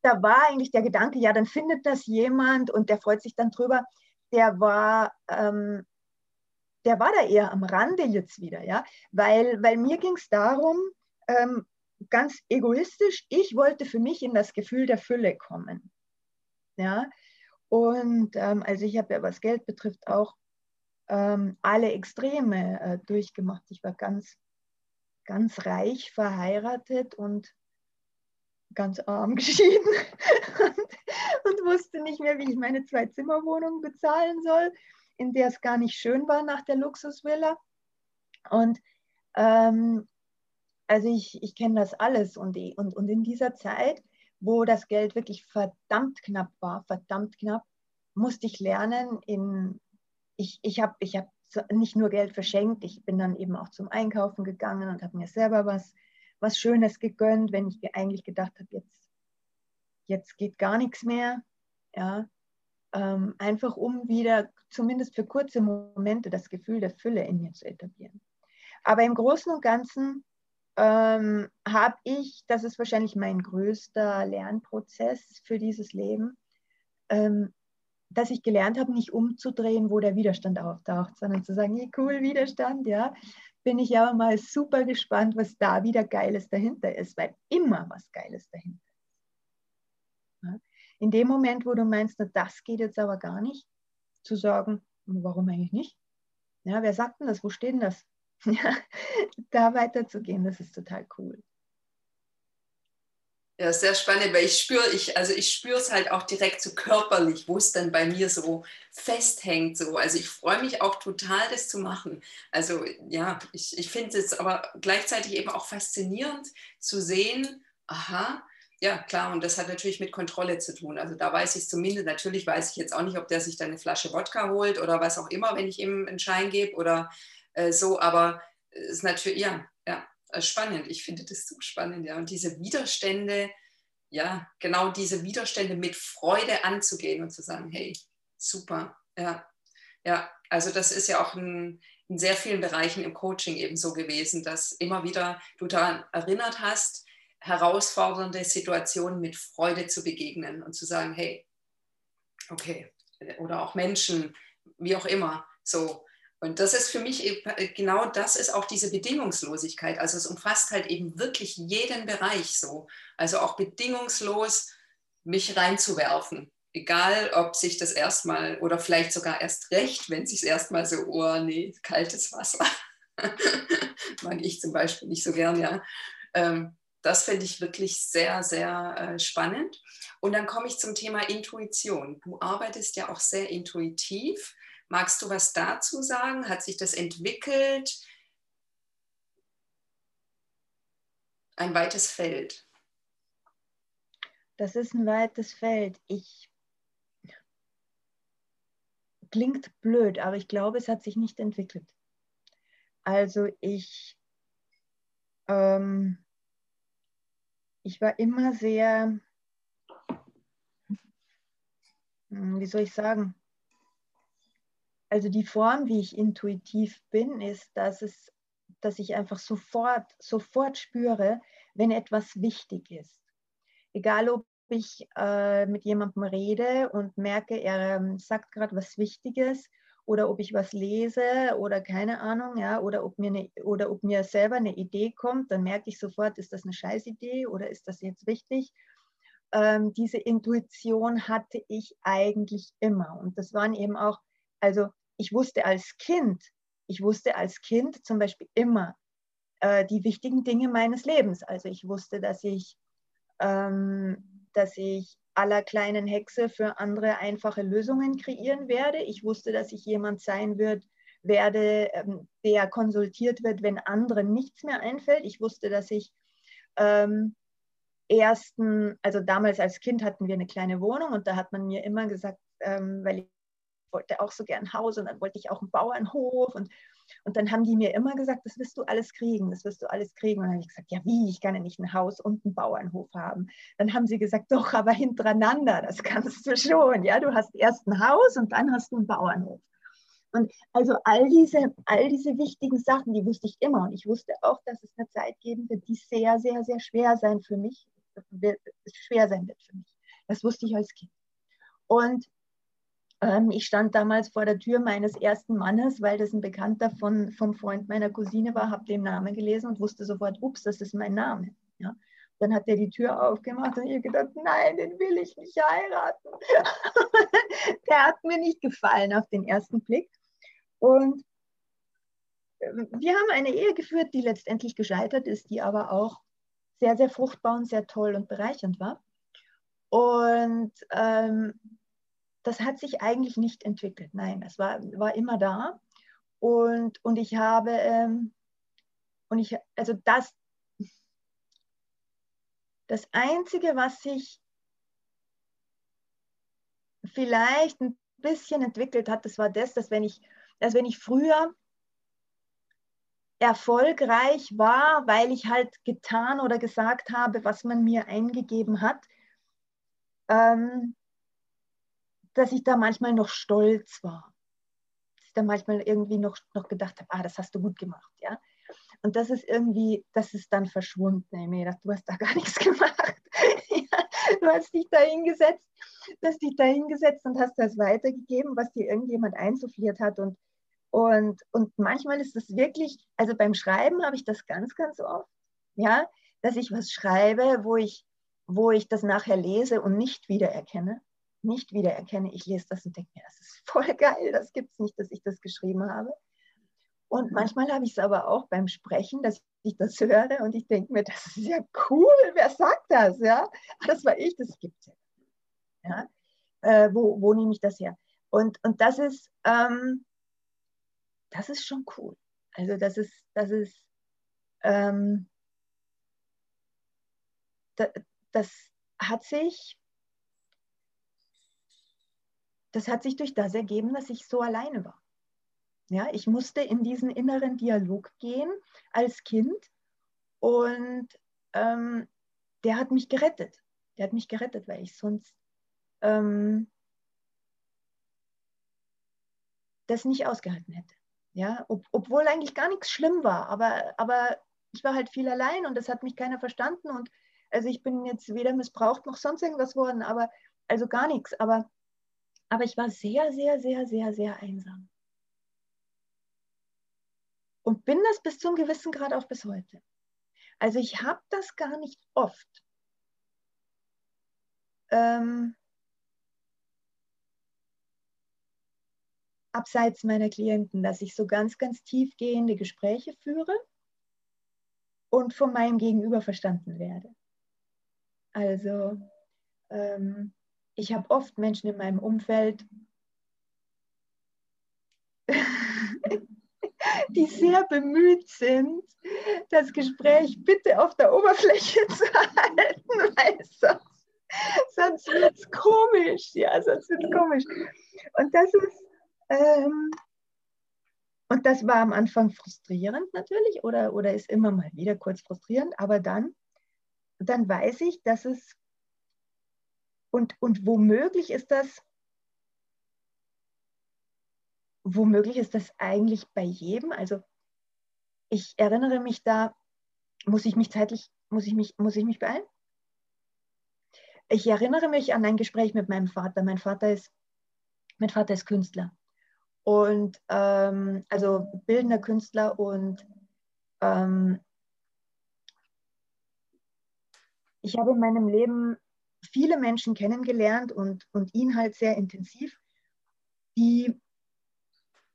da war eigentlich der Gedanke, ja, dann findet das jemand und der freut sich dann drüber. Der war, ähm, der war da eher am Rande jetzt wieder, ja, weil, weil mir ging es darum, ähm, ganz egoistisch, ich wollte für mich in das Gefühl der Fülle kommen. Ja, und ähm, also ich habe ja, was Geld betrifft, auch ähm, alle Extreme äh, durchgemacht. Ich war ganz, ganz reich verheiratet und ganz arm geschieden und, und, wusste nicht mehr, wie ich meine Zwei-Zimmer-Wohnung bezahlen soll, in der es gar nicht schön war nach der Luxusvilla. Und ähm, also ich, ich kenne das alles und, und, und in dieser Zeit, wo das Geld wirklich verdammt knapp war, verdammt knapp, musste ich lernen, in, ich, ich habe ich hab nicht nur Geld verschenkt, ich bin dann eben auch zum Einkaufen gegangen und habe mir selber was, was Schönes gegönnt, wenn ich eigentlich gedacht habe, jetzt, jetzt geht gar nichts mehr. Ja, ähm, einfach um wieder zumindest für kurze Momente das Gefühl der Fülle in mir zu etablieren. Aber im Großen und Ganzen ähm, habe ich, das ist wahrscheinlich mein größter Lernprozess für dieses Leben, ähm, dass ich gelernt habe, nicht umzudrehen, wo der Widerstand auftaucht, sondern zu sagen, hey, cool, Widerstand, ja, bin ich aber mal super gespannt, was da wieder Geiles dahinter ist, weil immer was Geiles dahinter ist. Ja? In dem Moment, wo du meinst, na, das geht jetzt aber gar nicht, zu sagen, warum eigentlich nicht? Ja, wer sagt denn das? Wo steht denn das? ja, da weiterzugehen, das ist total cool. Ja, sehr spannend, weil ich spüre, ich, also ich spüre es halt auch direkt so körperlich, wo es dann bei mir so festhängt. So. Also ich freue mich auch total, das zu machen. Also ja, ich, ich finde es aber gleichzeitig eben auch faszinierend zu sehen, aha, ja klar, und das hat natürlich mit Kontrolle zu tun. Also da weiß ich zumindest, natürlich weiß ich jetzt auch nicht, ob der sich dann eine Flasche Wodka holt oder was auch immer, wenn ich ihm einen Schein gebe oder äh, so, aber es ist natürlich, ja, ja, äh, spannend. Ich finde das so spannend, ja. Und diese Widerstände, ja, genau diese Widerstände mit Freude anzugehen und zu sagen, hey, super, ja, ja, also das ist ja auch ein, in sehr vielen Bereichen im Coaching eben so gewesen, dass immer wieder du daran erinnert hast, herausfordernde Situationen mit Freude zu begegnen und zu sagen, hey, okay, oder auch Menschen, wie auch immer, so, und das ist für mich äh, genau das ist auch diese Bedingungslosigkeit. Also es umfasst halt eben wirklich jeden Bereich so. Also auch bedingungslos mich reinzuwerfen. Egal, ob sich das erstmal oder vielleicht sogar erst recht, wenn sich erstmal so, oh nee, kaltes Wasser. Mag ich zum Beispiel nicht so gern, ja. Ähm, das finde ich wirklich sehr, sehr äh, spannend. Und dann komme ich zum Thema Intuition. Du arbeitest ja auch sehr intuitiv. Magst du was dazu sagen? Hat sich das entwickelt? Ein weites Feld. Das ist ein weites Feld. Ich klingt blöd, aber ich glaube, es hat sich nicht entwickelt. Also ich, ähm, ich war immer sehr, hm, wie soll ich sagen, also die Form, wie ich intuitiv bin, ist, dass, es, dass ich einfach sofort, sofort spüre, wenn etwas wichtig ist. Egal, ob ich äh, mit jemandem rede und merke, er ähm, sagt gerade was Wichtiges oder ob ich was lese oder keine Ahnung, ja, oder ob mir eine, oder ob mir selber eine Idee kommt, dann merke ich sofort, ist das eine Scheißidee oder ist das jetzt wichtig? Ähm, diese Intuition hatte ich eigentlich immer und das waren eben auch, also ich wusste als Kind, ich wusste als Kind zum Beispiel immer äh, die wichtigen Dinge meines Lebens. Also ich wusste, dass ich, ähm, dass ich aller kleinen Hexe für andere einfache Lösungen kreieren werde. Ich wusste, dass ich jemand sein wird, werde, ähm, der konsultiert wird, wenn anderen nichts mehr einfällt. Ich wusste, dass ich ähm, ersten, also damals als Kind hatten wir eine kleine Wohnung und da hat man mir immer gesagt, ähm, weil wollte auch so gern Haus und dann wollte ich auch einen Bauernhof und und dann haben die mir immer gesagt, das wirst du alles kriegen, das wirst du alles kriegen. Und dann habe ich gesagt, ja wie, ich kann ja nicht ein Haus und einen Bauernhof haben. Dann haben sie gesagt, doch, aber hintereinander, das kannst du schon. Ja, du hast erst ein Haus und dann hast du einen Bauernhof. Und also all diese, all diese wichtigen Sachen, die wusste ich immer. Und ich wusste auch, dass es eine Zeit geben wird, die sehr, sehr, sehr schwer sein für mich, schwer sein wird für mich. Das wusste ich als Kind. Und ich stand damals vor der Tür meines ersten Mannes, weil das ein Bekannter von, vom Freund meiner Cousine war, habe den Namen gelesen und wusste sofort, ups, das ist mein Name. Ja. Dann hat er die Tür aufgemacht und ich gedacht, nein, den will ich nicht heiraten. der hat mir nicht gefallen auf den ersten Blick. Und ähm, wir haben eine Ehe geführt, die letztendlich gescheitert ist, die aber auch sehr, sehr fruchtbar und sehr toll und bereichernd war. Und ähm, das hat sich eigentlich nicht entwickelt. Nein, es war, war immer da. Und, und ich habe, ähm, und ich, also das, das Einzige, was sich vielleicht ein bisschen entwickelt hat, das war das, dass wenn ich, dass wenn ich früher erfolgreich war, weil ich halt getan oder gesagt habe, was man mir eingegeben hat, ähm, dass ich da manchmal noch stolz war. Dass ich da manchmal irgendwie noch, noch gedacht habe, ah, das hast du gut gemacht, ja. Und das ist irgendwie, das ist dann verschwunden. Ich mir du hast da gar nichts gemacht. ja, du hast dich da hingesetzt, hast dich da hingesetzt und hast das weitergegeben, was dir irgendjemand einsuffliert hat. Und, und, und manchmal ist es wirklich, also beim Schreiben habe ich das ganz, ganz oft, ja, dass ich was schreibe, wo ich, wo ich das nachher lese und nicht wiedererkenne nicht wiedererkenne. Ich lese das und denke mir, das ist voll geil, das gibt es nicht, dass ich das geschrieben habe. Und manchmal habe ich es aber auch beim Sprechen, dass ich das höre und ich denke mir, das ist ja cool, wer sagt das? Ja? Das war ich, das gibt es ja. ja? Äh, wo, wo nehme ich das her? Und, und das ist, ähm, das ist schon cool. Also das ist, das ist, ähm, das, das hat sich das hat sich durch das ergeben, dass ich so alleine war. Ja, ich musste in diesen inneren Dialog gehen als Kind und ähm, der hat mich gerettet. Der hat mich gerettet, weil ich sonst ähm, das nicht ausgehalten hätte. Ja, Ob, obwohl eigentlich gar nichts schlimm war, aber, aber ich war halt viel allein und das hat mich keiner verstanden und also ich bin jetzt weder missbraucht noch sonst irgendwas worden, aber also gar nichts. Aber aber ich war sehr, sehr, sehr, sehr, sehr einsam. Und bin das bis zum gewissen Grad auch bis heute. Also ich habe das gar nicht oft. Ähm, abseits meiner Klienten, dass ich so ganz, ganz tiefgehende Gespräche führe und von meinem Gegenüber verstanden werde. Also ähm, ich habe oft Menschen in meinem Umfeld, die sehr bemüht sind, das Gespräch bitte auf der Oberfläche zu halten, weil sonst, sonst wird es komisch. Ja, sonst wird es komisch. Und das ist, ähm, und das war am Anfang frustrierend natürlich oder, oder ist immer mal wieder kurz frustrierend, aber dann, dann weiß ich, dass es und, und womöglich ist das, womöglich ist das eigentlich bei jedem. Also ich erinnere mich da, muss ich mich zeitlich, muss ich mich, muss ich mich beeilen? ich erinnere mich an ein Gespräch mit meinem Vater. Mein Vater ist, mein Vater ist Künstler und ähm, also bildender Künstler und ähm, ich habe in meinem Leben viele Menschen kennengelernt und, und ihn halt sehr intensiv, die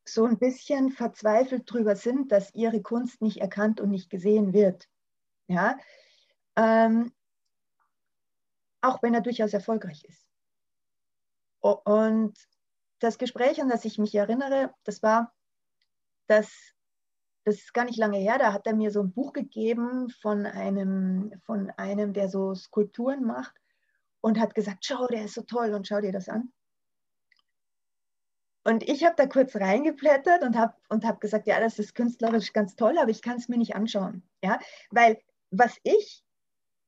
so ein bisschen verzweifelt darüber sind, dass ihre Kunst nicht erkannt und nicht gesehen wird. Ja? Ähm, auch wenn er durchaus erfolgreich ist. Und das Gespräch, an das ich mich erinnere, das war, dass das ist gar nicht lange her, da hat er mir so ein Buch gegeben von einem, von einem, der so Skulpturen macht und hat gesagt, schau, der ist so toll und schau dir das an. Und ich habe da kurz reingeblättert und habe und hab gesagt, ja, das ist künstlerisch ganz toll, aber ich kann es mir nicht anschauen. Ja? Weil was ich,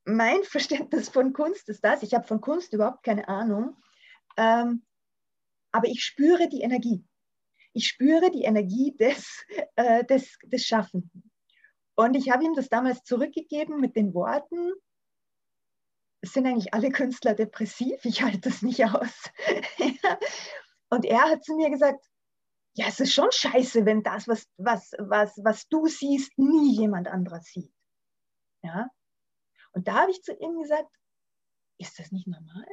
mein Verständnis von Kunst ist das, ich habe von Kunst überhaupt keine Ahnung, ähm, aber ich spüre die Energie. Ich spüre die Energie des, äh, des, des Schaffenden. Und ich habe ihm das damals zurückgegeben mit den Worten, sind eigentlich alle Künstler depressiv, ich halte das nicht aus. Und er hat zu mir gesagt, ja, es ist schon scheiße, wenn das, was, was, was, was du siehst, nie jemand anderes sieht. Ja? Und da habe ich zu ihm gesagt, ist das nicht normal?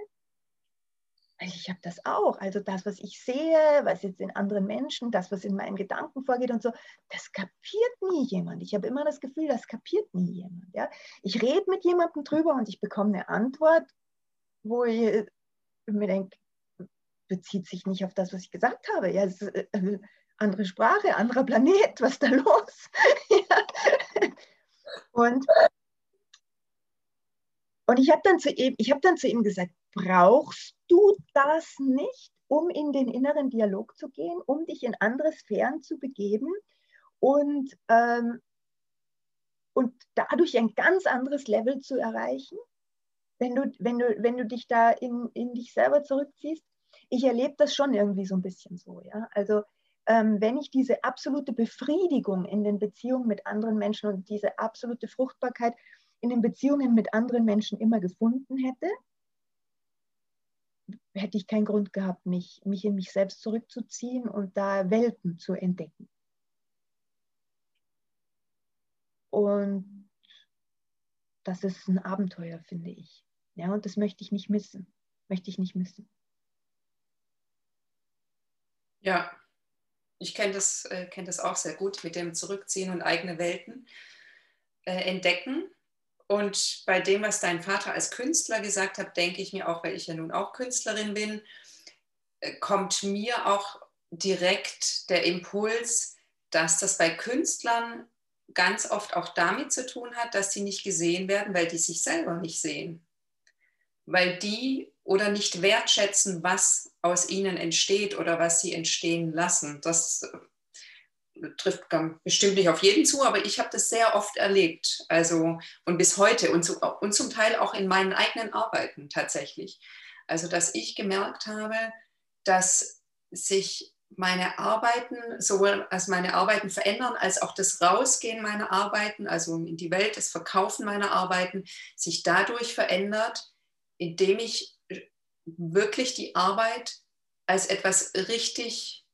Ich habe das auch. Also das, was ich sehe, was jetzt in anderen Menschen, das, was in meinen Gedanken vorgeht und so, das kapiert nie jemand. Ich habe immer das Gefühl, das kapiert nie jemand. Ja? Ich rede mit jemandem drüber und ich bekomme eine Antwort, wo ich mir denke, bezieht sich nicht auf das, was ich gesagt habe. Ja, es ist, äh, andere Sprache, anderer Planet, was ist da los? ja. Und und ich habe dann, hab dann zu ihm gesagt, brauchst du das nicht, um in den inneren Dialog zu gehen, um dich in andere Sphären zu begeben und, ähm, und dadurch ein ganz anderes Level zu erreichen, wenn du, wenn du, wenn du dich da in, in dich selber zurückziehst? Ich erlebe das schon irgendwie so ein bisschen so. Ja? Also ähm, wenn ich diese absolute Befriedigung in den Beziehungen mit anderen Menschen und diese absolute Fruchtbarkeit in den Beziehungen mit anderen Menschen immer gefunden hätte, hätte ich keinen Grund gehabt, mich, mich in mich selbst zurückzuziehen und da Welten zu entdecken. Und das ist ein Abenteuer, finde ich. Ja, und das möchte ich nicht missen. Möchte ich nicht missen. Ja, ich kenne das, äh, kenn das auch sehr gut mit dem Zurückziehen und eigene Welten äh, entdecken. Und bei dem, was dein Vater als Künstler gesagt hat, denke ich mir auch, weil ich ja nun auch Künstlerin bin, äh, kommt mir auch direkt der Impuls, dass das bei Künstlern ganz oft auch damit zu tun hat, dass sie nicht gesehen werden, weil die sich selber nicht sehen. Weil die oder nicht wertschätzen, was aus ihnen entsteht oder was sie entstehen lassen. Das trifft bestimmt nicht auf jeden zu, aber ich habe das sehr oft erlebt. Also und bis heute und, zu, und zum Teil auch in meinen eigenen Arbeiten tatsächlich. Also dass ich gemerkt habe, dass sich meine Arbeiten, sowohl als meine Arbeiten verändern, als auch das Rausgehen meiner Arbeiten, also in die Welt, das Verkaufen meiner Arbeiten, sich dadurch verändert, indem ich wirklich die Arbeit als etwas richtig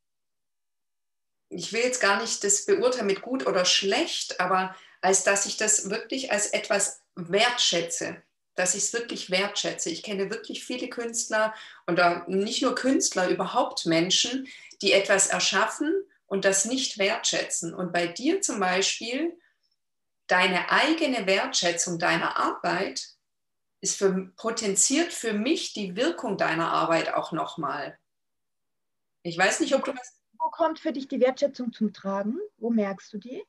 ich will jetzt gar nicht das beurteilen mit gut oder schlecht, aber als dass ich das wirklich als etwas wertschätze, dass ich es wirklich wertschätze. Ich kenne wirklich viele Künstler und nicht nur Künstler, überhaupt Menschen, die etwas erschaffen und das nicht wertschätzen. Und bei dir zum Beispiel, deine eigene Wertschätzung deiner Arbeit ist für, potenziert für mich die Wirkung deiner Arbeit auch nochmal. Ich weiß nicht, ob du was wo kommt für dich die Wertschätzung zum Tragen? Wo merkst du die?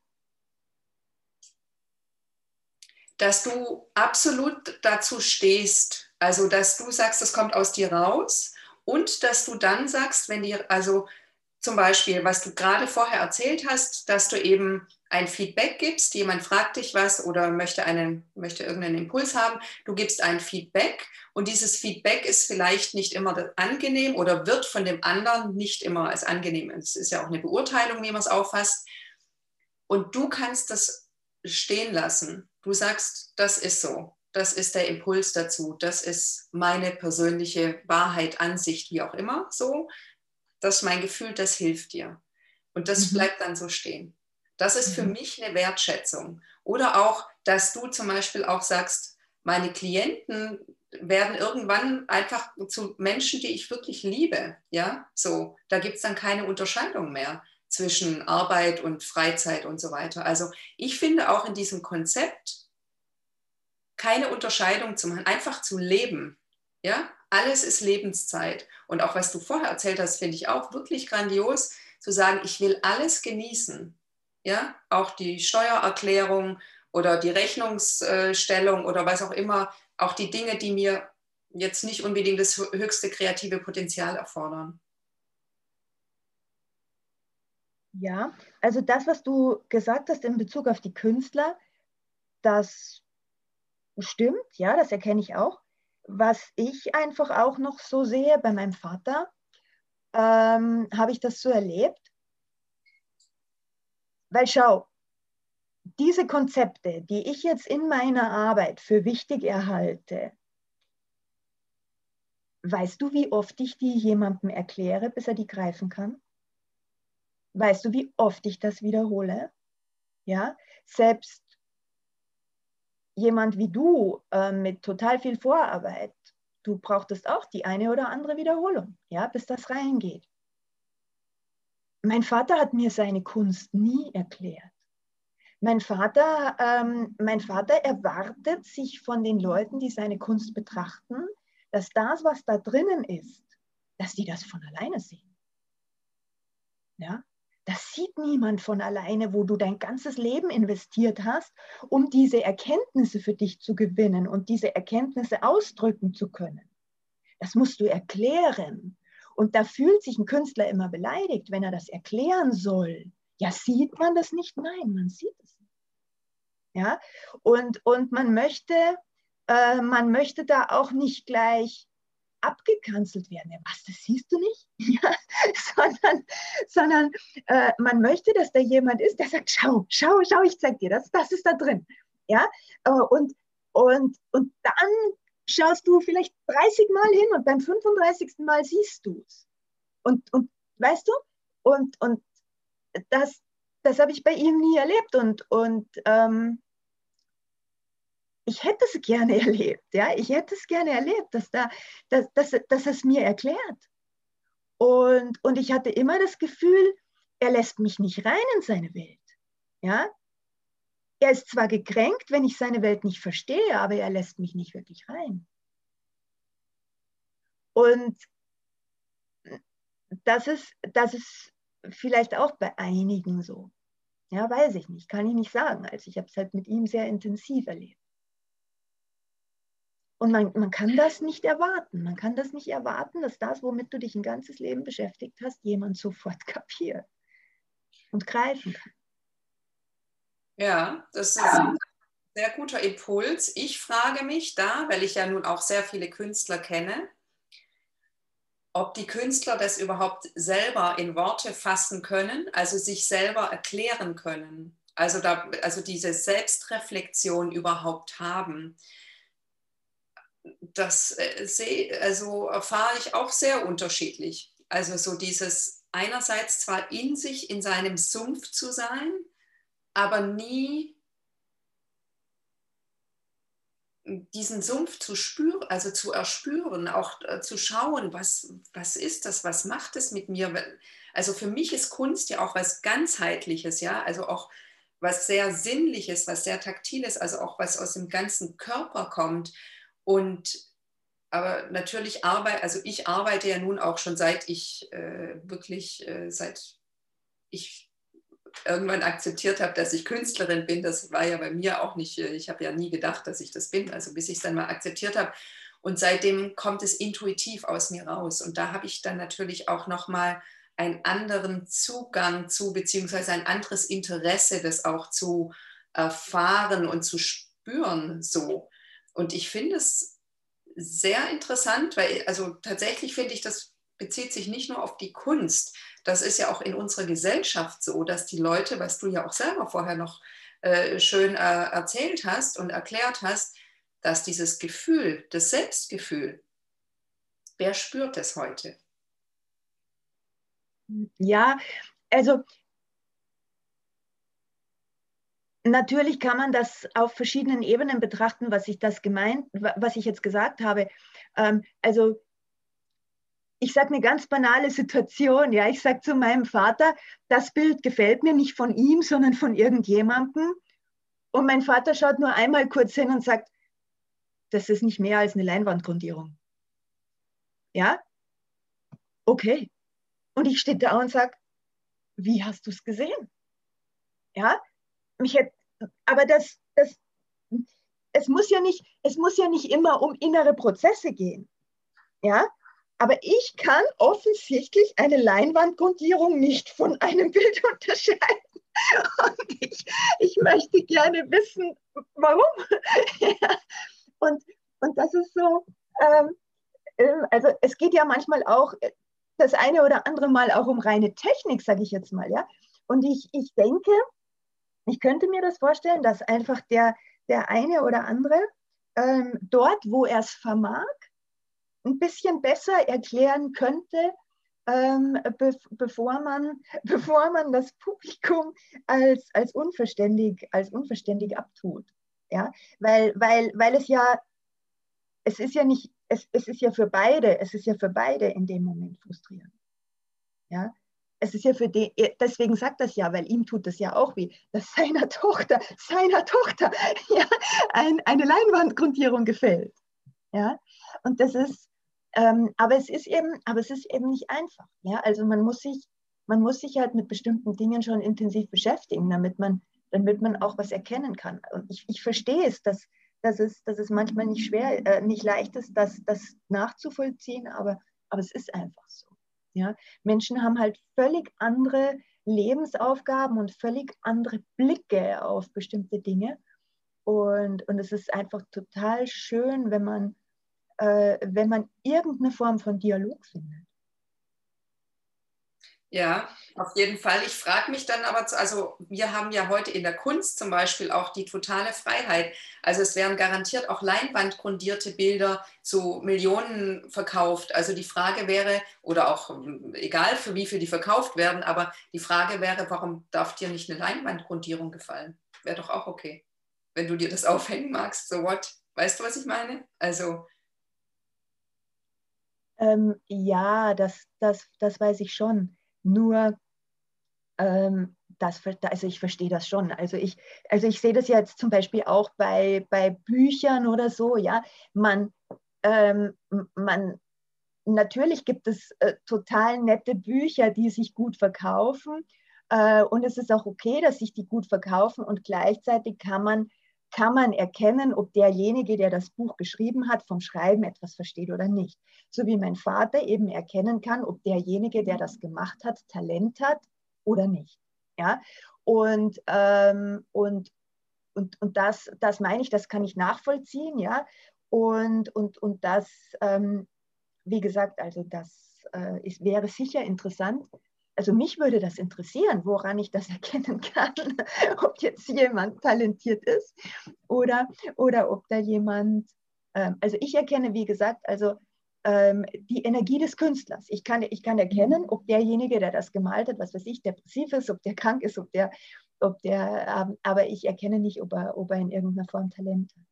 Dass du absolut dazu stehst. Also, dass du sagst, das kommt aus dir raus und dass du dann sagst, wenn dir, also zum Beispiel, was du gerade vorher erzählt hast, dass du eben ein Feedback gibst, jemand fragt dich was oder möchte, einen, möchte irgendeinen Impuls haben, du gibst ein Feedback und dieses Feedback ist vielleicht nicht immer angenehm oder wird von dem anderen nicht immer als angenehm. Es ist ja auch eine Beurteilung, wie man es auffasst. Und du kannst das stehen lassen. Du sagst, das ist so. das ist der Impuls dazu, das ist meine persönliche Wahrheit, Ansicht, wie auch immer, so, das ist mein Gefühl, das hilft dir. Und das mhm. bleibt dann so stehen. Das ist für mich eine Wertschätzung. Oder auch, dass du zum Beispiel auch sagst, meine Klienten werden irgendwann einfach zu Menschen, die ich wirklich liebe. Ja, so, da gibt es dann keine Unterscheidung mehr zwischen Arbeit und Freizeit und so weiter. Also ich finde auch in diesem Konzept keine Unterscheidung zu machen, einfach zu leben. Ja, alles ist Lebenszeit. Und auch was du vorher erzählt hast, finde ich auch wirklich grandios, zu sagen, ich will alles genießen. Ja, auch die Steuererklärung oder die Rechnungsstellung oder was auch immer, auch die Dinge, die mir jetzt nicht unbedingt das höchste kreative Potenzial erfordern. Ja, also das, was du gesagt hast in Bezug auf die Künstler, das stimmt, ja, das erkenne ich auch. Was ich einfach auch noch so sehe bei meinem Vater, ähm, habe ich das so erlebt. Weil schau, diese Konzepte, die ich jetzt in meiner Arbeit für wichtig erhalte, weißt du, wie oft ich die jemandem erkläre, bis er die greifen kann? Weißt du, wie oft ich das wiederhole? Ja, selbst jemand wie du äh, mit total viel Vorarbeit, du brauchtest auch die eine oder andere Wiederholung, ja, bis das reingeht. Mein Vater hat mir seine Kunst nie erklärt. Mein Vater, ähm, mein Vater erwartet sich von den Leuten, die seine Kunst betrachten, dass das, was da drinnen ist, dass die das von alleine sehen. Ja? Das sieht niemand von alleine, wo du dein ganzes Leben investiert hast, um diese Erkenntnisse für dich zu gewinnen und diese Erkenntnisse ausdrücken zu können. Das musst du erklären. Und da fühlt sich ein Künstler immer beleidigt, wenn er das erklären soll. Ja, sieht man das nicht? Nein, man sieht es nicht. Ja, und, und man möchte, äh, man möchte da auch nicht gleich abgekanzelt werden. Ja, was, das siehst du nicht? Ja, sondern sondern äh, man möchte, dass da jemand ist, der sagt, schau, schau, schau, ich zeig dir, das, das ist da drin. Ja, äh, und, und, und dann schaust du vielleicht 30 Mal hin und beim 35. Mal siehst du es. Und, und weißt du, und, und das, das habe ich bei ihm nie erlebt. Und, und ähm, ich hätte es gerne erlebt, ja, ich hätte es gerne erlebt, dass, da, dass, dass, dass es mir erklärt. Und, und ich hatte immer das Gefühl, er lässt mich nicht rein in seine Welt. Ja? Er ist zwar gekränkt, wenn ich seine Welt nicht verstehe, aber er lässt mich nicht wirklich rein. Und das ist, das ist vielleicht auch bei einigen so. Ja, weiß ich nicht, kann ich nicht sagen. Also ich habe es halt mit ihm sehr intensiv erlebt. Und man, man kann das nicht erwarten. Man kann das nicht erwarten, dass das, womit du dich ein ganzes Leben beschäftigt hast, jemand sofort kapiert und greifen kann. Ja, das ist ein sehr guter Impuls. Ich frage mich da, weil ich ja nun auch sehr viele Künstler kenne, ob die Künstler das überhaupt selber in Worte fassen können, also sich selber erklären können, also, da, also diese Selbstreflexion überhaupt haben das äh, sehe, also erfahre ich auch sehr unterschiedlich. Also so dieses einerseits zwar in sich, in seinem Sumpf zu sein, aber nie diesen Sumpf zu spüren, also zu erspüren, auch äh, zu schauen, was, was ist das, was macht es mit mir. Also für mich ist Kunst ja auch was ganzheitliches, ja, also auch was sehr sinnliches, was sehr taktiles, also auch was aus dem ganzen Körper kommt. Und aber natürlich arbeite, also ich arbeite ja nun auch schon seit ich äh, wirklich, äh, seit ich irgendwann akzeptiert habe, dass ich Künstlerin bin. Das war ja bei mir auch nicht, äh, ich habe ja nie gedacht, dass ich das bin, also bis ich es dann mal akzeptiert habe. Und seitdem kommt es intuitiv aus mir raus. Und da habe ich dann natürlich auch nochmal einen anderen Zugang zu, beziehungsweise ein anderes Interesse, das auch zu erfahren und zu spüren so. Und ich finde es sehr interessant, weil also tatsächlich finde ich, das bezieht sich nicht nur auf die Kunst. Das ist ja auch in unserer Gesellschaft so, dass die Leute, was du ja auch selber vorher noch äh, schön äh, erzählt hast und erklärt hast, dass dieses Gefühl, das Selbstgefühl, wer spürt es heute? Ja, also natürlich kann man das auf verschiedenen Ebenen betrachten, was ich das gemeint, was ich jetzt gesagt habe. Ähm, also ich sage eine ganz banale Situation. Ja, ich sage zu meinem Vater, das Bild gefällt mir nicht von ihm, sondern von irgendjemandem. Und mein Vater schaut nur einmal kurz hin und sagt, das ist nicht mehr als eine Leinwandgrundierung. Ja? Okay. Und ich stehe da und sage, wie hast du es gesehen? Ja? Mich hätte, aber das, das, es muss ja nicht, es muss ja nicht immer um innere Prozesse gehen. Ja? Aber ich kann offensichtlich eine Leinwandgrundierung nicht von einem Bild unterscheiden. Und ich, ich möchte gerne wissen, warum. Ja. Und, und das ist so, ähm, ähm, also es geht ja manchmal auch äh, das eine oder andere Mal auch um reine Technik, sage ich jetzt mal, ja. Und ich, ich denke, ich könnte mir das vorstellen, dass einfach der, der eine oder andere ähm, dort, wo er es vermag, ein bisschen besser erklären könnte, ähm, be bevor, man, bevor man das Publikum als, als, unverständig, als unverständig abtut. Ja? Weil, weil, weil es ja, es ist ja nicht, es, es ist ja für beide, es ist ja für beide in dem Moment frustrierend. Ja? Es ist ja für den, deswegen sagt das ja, weil ihm tut das ja auch weh, dass seiner Tochter, seiner Tochter ja, ein, eine Leinwandgrundierung gefällt. Ja? Und das ist, ähm, aber, es ist eben, aber es ist eben nicht einfach. Ja? Also man muss, sich, man muss sich halt mit bestimmten Dingen schon intensiv beschäftigen, damit man, damit man auch was erkennen kann. Und ich, ich verstehe es, dass, dass, es, dass es manchmal nicht schwer, äh, nicht leicht ist, das, das nachzuvollziehen, aber, aber es ist einfach so. Ja? Menschen haben halt völlig andere Lebensaufgaben und völlig andere Blicke auf bestimmte Dinge. Und, und es ist einfach total schön, wenn man äh, wenn man irgendeine Form von Dialog findet. Ja, auf jeden Fall. Ich frage mich dann aber, also wir haben ja heute in der Kunst zum Beispiel auch die totale Freiheit. Also es werden garantiert auch leinwandgrundierte Bilder zu Millionen verkauft. Also die Frage wäre, oder auch egal für wie viel die verkauft werden, aber die Frage wäre, warum darf dir nicht eine Leinwandgrundierung gefallen? Wäre doch auch okay, wenn du dir das aufhängen magst. So what? Weißt du, was ich meine? Also ähm, ja, das, das, das weiß ich schon. Nur, ähm, das, also ich verstehe das schon. Also ich, also ich sehe das jetzt zum Beispiel auch bei, bei Büchern oder so, ja. Man, ähm, man, natürlich gibt es äh, total nette Bücher, die sich gut verkaufen. Äh, und es ist auch okay, dass sich die gut verkaufen und gleichzeitig kann man kann man erkennen, ob derjenige, der das Buch geschrieben hat, vom Schreiben etwas versteht oder nicht. So wie mein Vater eben erkennen kann, ob derjenige, der das gemacht hat, Talent hat oder nicht. Ja? Und, ähm, und, und, und das, das meine ich, das kann ich nachvollziehen. Ja? Und, und, und das, ähm, wie gesagt, also das äh, ist, wäre sicher interessant, also mich würde das interessieren, woran ich das erkennen kann, ob jetzt jemand talentiert ist oder, oder ob da jemand, ähm, also ich erkenne, wie gesagt, also ähm, die Energie des Künstlers. Ich kann, ich kann erkennen, ob derjenige, der das gemalt hat, was weiß ich, depressiv ist, ob der krank ist, ob der, ob der ähm, aber ich erkenne nicht, ob er, ob er in irgendeiner Form Talent hat.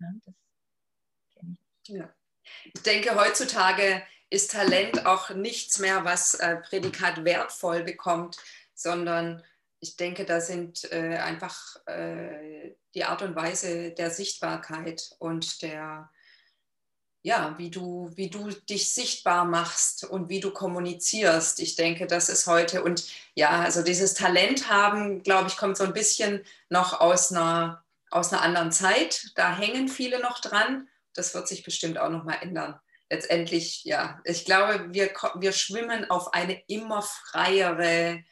Ja, das kenne ich. Ja. Ich denke, heutzutage ist Talent auch nichts mehr, was äh, Prädikat wertvoll bekommt, sondern ich denke, da sind äh, einfach äh, die Art und Weise der Sichtbarkeit und der, ja, wie du, wie du dich sichtbar machst und wie du kommunizierst. Ich denke, das ist heute und ja, also dieses Talent haben, glaube ich, kommt so ein bisschen noch aus einer, aus einer anderen Zeit. Da hängen viele noch dran. Das wird sich bestimmt auch noch mal ändern letztendlich, ja, ich glaube, wir, wir schwimmen auf eine immer freiere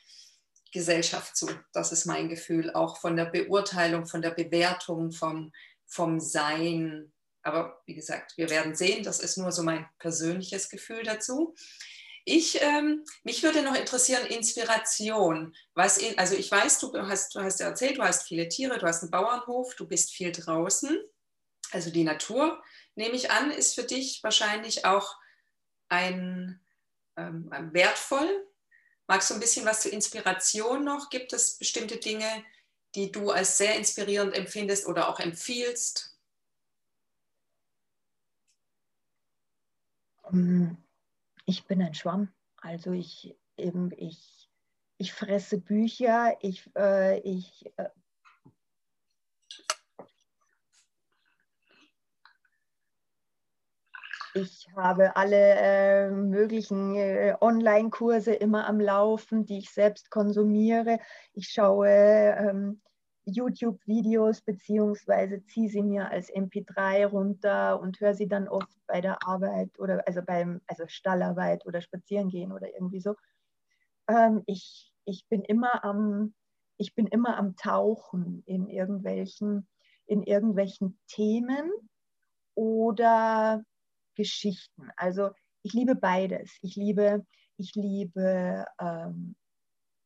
Gesellschaft zu. Das ist mein Gefühl, auch von der Beurteilung, von der Bewertung, vom, vom Sein. Aber wie gesagt, wir werden sehen, das ist nur so mein persönliches Gefühl dazu. Ich, ähm, mich würde noch interessieren, Inspiration. Was in, also ich weiß, du hast, du hast erzählt, du hast viele Tiere, du hast einen Bauernhof, du bist viel draußen. Also die Natur, nehme ich an, ist für dich wahrscheinlich auch ein, ähm, wertvoll. Magst du ein bisschen was zur Inspiration noch? Gibt es bestimmte Dinge, die du als sehr inspirierend empfindest oder auch empfiehlst? Ähm, ich bin ein Schwamm. Also ich eben, ich, ich fresse Bücher, ich, äh, ich äh, Ich habe alle äh, möglichen äh, Online-Kurse immer am Laufen, die ich selbst konsumiere. Ich schaue ähm, YouTube-Videos beziehungsweise ziehe sie mir als MP3 runter und höre sie dann oft bei der Arbeit oder also beim also Stallarbeit oder Spazierengehen oder irgendwie so. Ähm, ich, ich bin immer am ich bin immer am Tauchen in irgendwelchen in irgendwelchen Themen oder Geschichten. Also ich liebe beides. Ich liebe, ich liebe ähm,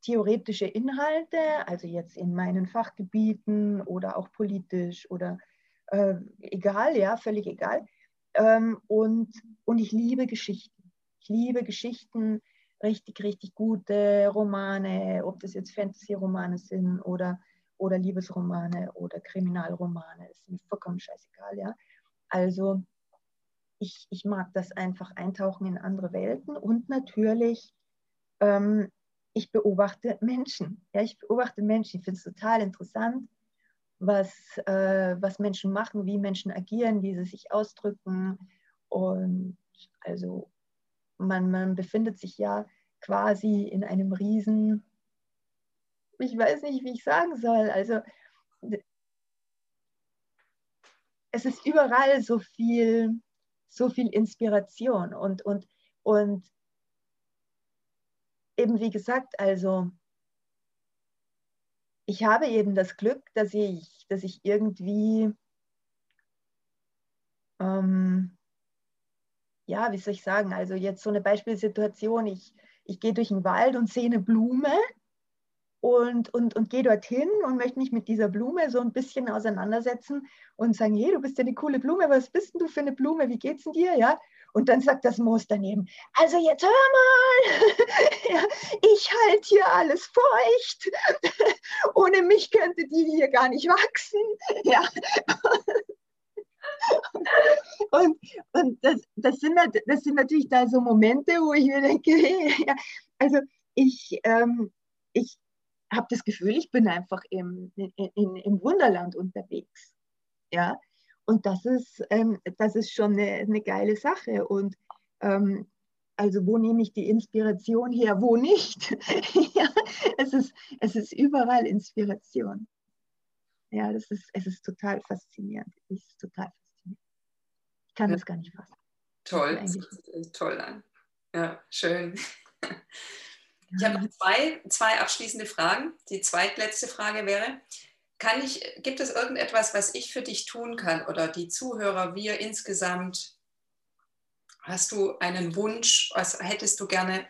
theoretische Inhalte, also jetzt in meinen Fachgebieten oder auch politisch oder äh, egal, ja, völlig egal. Ähm, und, und ich liebe Geschichten. Ich liebe Geschichten, richtig, richtig gute Romane, ob das jetzt Fantasy-Romane sind oder, oder Liebesromane oder Kriminalromane, ist mir vollkommen scheißegal, ja. Also ich, ich mag das einfach eintauchen in andere Welten und natürlich, ähm, ich beobachte Menschen. Ja, ich beobachte Menschen. Ich finde es total interessant, was, äh, was Menschen machen, wie Menschen agieren, wie sie sich ausdrücken. Und also man, man befindet sich ja quasi in einem riesen, ich weiß nicht, wie ich sagen soll. Also es ist überall so viel so viel Inspiration und, und, und eben wie gesagt, also ich habe eben das Glück, dass ich, dass ich irgendwie, ähm, ja, wie soll ich sagen, also jetzt so eine Beispielsituation, ich, ich gehe durch den Wald und sehe eine Blume und, und, und gehe dorthin und möchte mich mit dieser Blume so ein bisschen auseinandersetzen und sagen, hey, du bist ja eine coole Blume, was bist denn du für eine Blume, wie geht's denn dir, ja? Und dann sagt das Moos daneben, also jetzt hör mal, ich halte hier alles feucht, ohne mich könnte die hier gar nicht wachsen, ja. Und, und das, das, sind, das sind natürlich da so Momente, wo ich mir denke, hey, ja, also ich, ähm, ich, habe das Gefühl, ich bin einfach im, in, im Wunderland unterwegs. Ja, und das ist, ähm, das ist schon eine, eine geile Sache. Und ähm, also wo nehme ich die Inspiration her, wo nicht? ja, es, ist, es ist überall Inspiration. Ja, das ist, es ist total faszinierend. Es ist total faszinierend. Ich kann ja. das gar nicht fassen. Toll, toll an. Ja, schön. Ich habe noch zwei, zwei abschließende Fragen. Die zweitletzte Frage wäre, kann ich, gibt es irgendetwas, was ich für dich tun kann oder die Zuhörer, wir insgesamt? Hast du einen Wunsch? Was hättest du gerne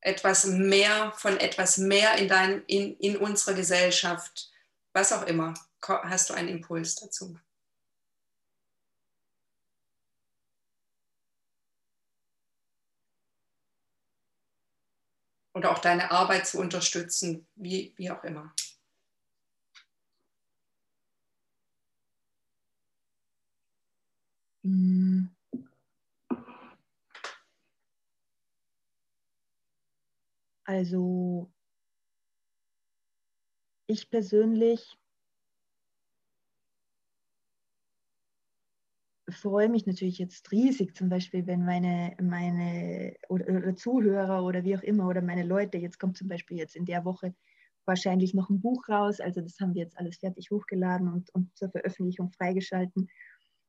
etwas mehr von etwas mehr in, dein, in, in unserer Gesellschaft? Was auch immer. Hast du einen Impuls dazu? Oder auch deine Arbeit zu unterstützen, wie, wie auch immer. Mm. Also ich persönlich freue mich natürlich jetzt riesig, zum Beispiel, wenn meine, meine oder, oder, Zuhörer oder wie auch immer oder meine Leute, jetzt kommt zum Beispiel jetzt in der Woche wahrscheinlich noch ein Buch raus, also das haben wir jetzt alles fertig hochgeladen und, und zur Veröffentlichung freigeschalten.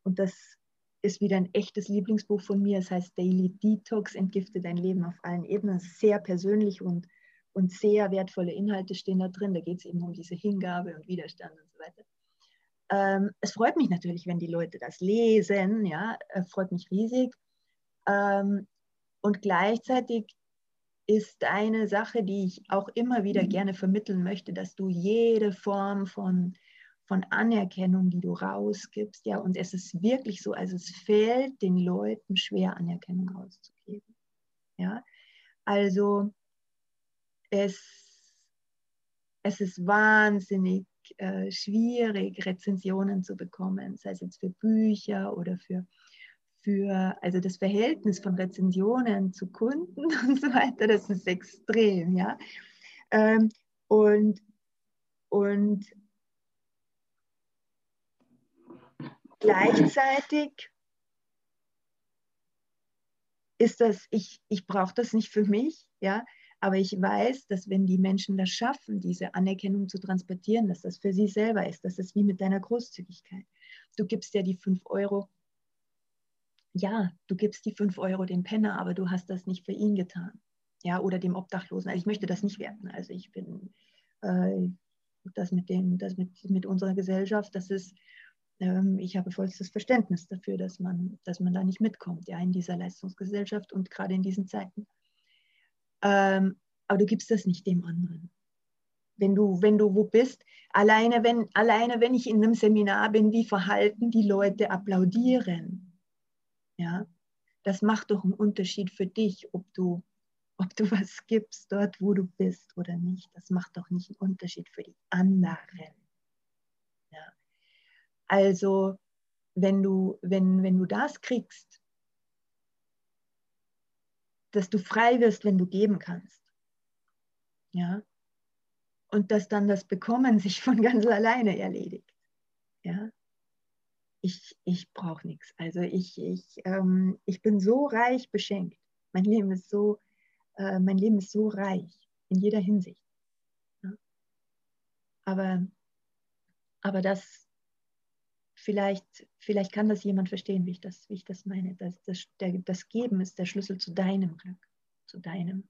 Und das ist wieder ein echtes Lieblingsbuch von mir. Es heißt Daily Detox, entgifte dein Leben auf allen Ebenen. Sehr persönlich und, und sehr wertvolle Inhalte stehen da drin. Da geht es eben um diese Hingabe und Widerstand und so weiter ähm, es freut mich natürlich, wenn die Leute das lesen, ja, äh, freut mich riesig. Ähm, und gleichzeitig ist eine Sache, die ich auch immer wieder mhm. gerne vermitteln möchte, dass du jede Form von, von Anerkennung, die du rausgibst. Ja, und es ist wirklich so, also es fällt den Leuten schwer, Anerkennung rauszugeben. Ja, also es, es ist wahnsinnig äh, schwierig, Rezensionen zu bekommen, sei es jetzt für Bücher oder für, für, also das Verhältnis von Rezensionen zu Kunden und so weiter, das ist extrem, ja. Ähm, und, und gleichzeitig ist das, ich, ich brauche das nicht für mich, ja, aber ich weiß, dass wenn die Menschen das schaffen, diese Anerkennung zu transportieren, dass das für sie selber ist, das ist wie mit deiner Großzügigkeit. Du gibst ja die 5 Euro, ja, du gibst die 5 Euro dem Penner, aber du hast das nicht für ihn getan, ja, oder dem Obdachlosen. Also ich möchte das nicht werten. Also ich bin, äh, das mit dem, das mit, mit unserer Gesellschaft, das ist, ähm, ich habe vollstes Verständnis dafür, dass man, dass man da nicht mitkommt, ja, in dieser Leistungsgesellschaft und gerade in diesen Zeiten. Ähm, aber du gibst das nicht dem anderen. Wenn du, wenn du wo bist, alleine wenn, alleine wenn ich in einem Seminar bin, wie verhalten die Leute applaudieren. Ja, das macht doch einen Unterschied für dich, ob du, ob du was gibst dort, wo du bist oder nicht. Das macht doch nicht einen Unterschied für die anderen. Ja. Also, wenn du, wenn, wenn du das kriegst, dass du frei wirst, wenn du geben kannst. Ja. Und dass dann das Bekommen sich von ganz alleine erledigt. Ja. Ich, ich brauche nichts. Also ich, ich, ähm, ich bin so reich beschenkt. Mein Leben ist so, äh, mein Leben ist so reich in jeder Hinsicht. Ja. Aber, aber das, vielleicht, vielleicht kann das jemand verstehen, wie ich das, wie ich das meine. Das, das, der, das Geben ist der Schlüssel zu deinem Glück, zu deinem.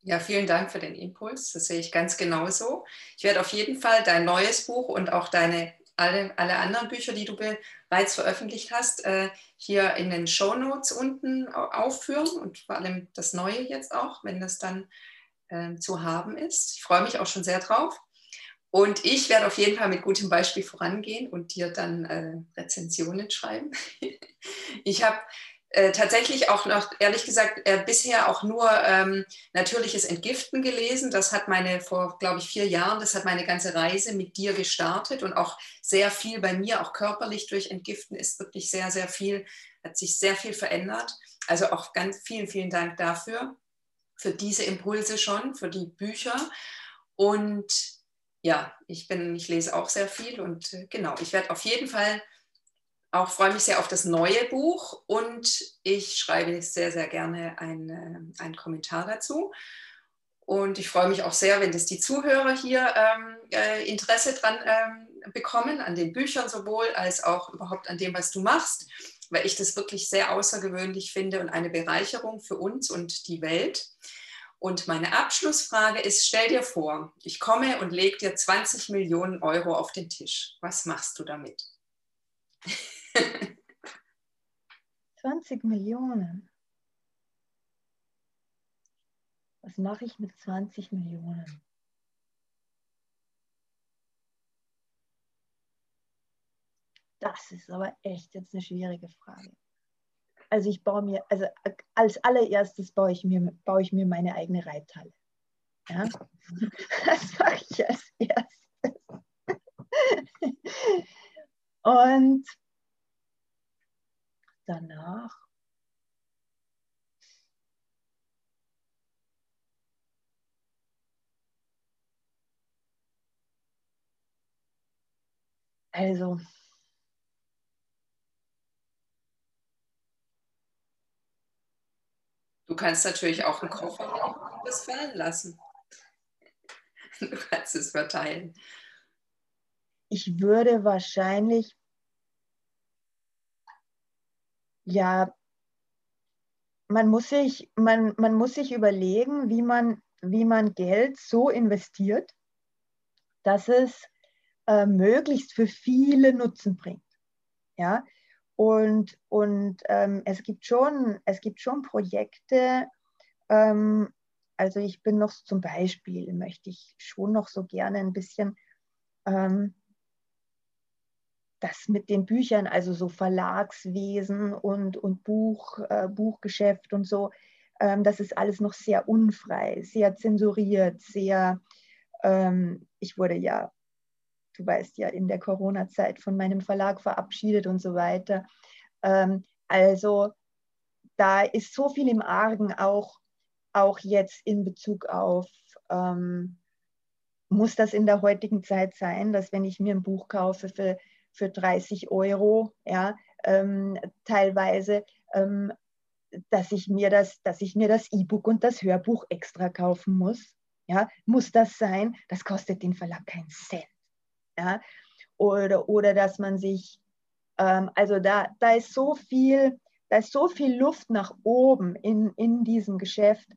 Ja, vielen Dank für den Impuls. Das sehe ich ganz genauso. Ich werde auf jeden Fall dein neues Buch und auch deine alle, alle anderen Bücher, die du bereits veröffentlicht hast, äh, hier in den Show Notes unten aufführen und vor allem das Neue jetzt auch, wenn das dann äh, zu haben ist. Ich freue mich auch schon sehr drauf. Und ich werde auf jeden Fall mit gutem Beispiel vorangehen und dir dann äh, Rezensionen schreiben. ich habe äh, tatsächlich auch noch, ehrlich gesagt, äh, bisher auch nur ähm, natürliches Entgiften gelesen. Das hat meine, vor, glaube ich, vier Jahren, das hat meine ganze Reise mit dir gestartet und auch sehr viel bei mir, auch körperlich durch Entgiften ist wirklich sehr, sehr viel, hat sich sehr viel verändert. Also auch ganz vielen, vielen Dank dafür, für diese Impulse schon, für die Bücher. Und ja, ich bin, ich lese auch sehr viel und äh, genau, ich werde auf jeden Fall auch freue mich sehr auf das neue Buch und ich schreibe sehr, sehr gerne einen, einen Kommentar dazu. Und ich freue mich auch sehr, wenn das die Zuhörer hier ähm, äh, Interesse dran ähm, bekommen, an den Büchern sowohl als auch überhaupt an dem, was du machst, weil ich das wirklich sehr außergewöhnlich finde und eine Bereicherung für uns und die Welt. Und meine Abschlussfrage ist, stell dir vor, ich komme und lege dir 20 Millionen Euro auf den Tisch. Was machst du damit? 20 Millionen. Was mache ich mit 20 Millionen? Das ist aber echt jetzt eine schwierige Frage also ich baue mir, also als allererstes baue ich mir, baue ich mir meine eigene Reithalle. Ja? Das mache ich als erstes. Und danach also Du kannst natürlich auch einen Koffer das fallen lassen. Du kannst es verteilen. Ich würde wahrscheinlich, ja, man muss sich, man, man muss sich überlegen, wie man, wie man Geld so investiert, dass es äh, möglichst für viele Nutzen bringt. Ja, und, und ähm, es, gibt schon, es gibt schon Projekte, ähm, also ich bin noch zum Beispiel, möchte ich schon noch so gerne ein bisschen ähm, das mit den Büchern, also so Verlagswesen und, und Buch, äh, Buchgeschäft und so, ähm, das ist alles noch sehr unfrei, sehr zensuriert, sehr, ähm, ich wurde ja, du weißt ja, in der Corona-Zeit von meinem Verlag verabschiedet und so weiter. Ähm, also da ist so viel im Argen auch, auch jetzt in Bezug auf, ähm, muss das in der heutigen Zeit sein, dass wenn ich mir ein Buch kaufe für für 30 Euro, ja, ähm, teilweise, ähm, dass ich mir das, dass ich mir das E-Book und das Hörbuch extra kaufen muss. Ja, muss das sein? Das kostet den Verlag keinen Cent. Ja, oder, oder dass man sich, ähm, also da, da ist so viel, da ist so viel Luft nach oben in, in diesem Geschäft.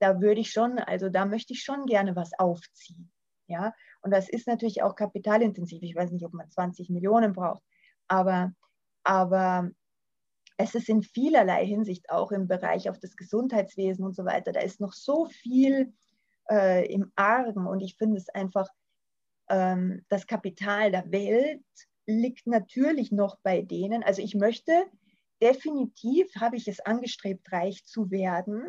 Da würde ich schon, also da möchte ich schon gerne was aufziehen. Ja, und das ist natürlich auch kapitalintensiv. Ich weiß nicht, ob man 20 Millionen braucht, aber, aber es ist in vielerlei Hinsicht auch im Bereich auf das Gesundheitswesen und so weiter, da ist noch so viel äh, im Argen und ich finde es einfach, ähm, das Kapital der Welt liegt natürlich noch bei denen. Also ich möchte definitiv, habe ich es angestrebt, reich zu werden,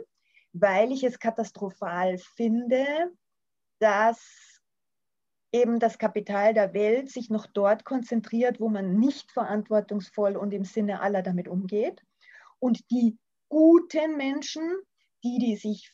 weil ich es katastrophal finde, dass eben das Kapital der Welt sich noch dort konzentriert, wo man nicht verantwortungsvoll und im Sinne aller damit umgeht. Und die guten Menschen, die, die sich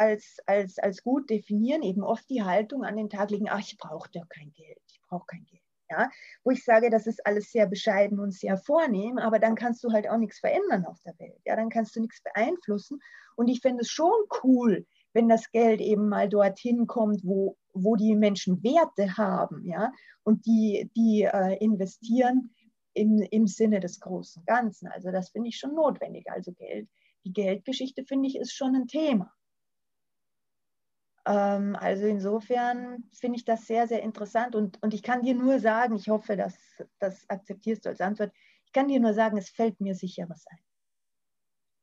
als, als, als gut definieren, eben oft die Haltung an den Tag legen, ach, ich brauche doch kein Geld, ich brauche kein Geld. Ja? Wo ich sage, das ist alles sehr bescheiden und sehr vornehm, aber dann kannst du halt auch nichts verändern auf der Welt. Ja? Dann kannst du nichts beeinflussen. Und ich finde es schon cool, wenn das Geld eben mal dorthin kommt, wo, wo die Menschen Werte haben, ja, und die, die äh, investieren im, im Sinne des großen Ganzen. Also das finde ich schon notwendig. Also Geld, die Geldgeschichte finde ich ist schon ein Thema. Ähm, also insofern finde ich das sehr, sehr interessant und, und ich kann dir nur sagen, ich hoffe, dass das akzeptierst du als Antwort, ich kann dir nur sagen, es fällt mir sicher was ein.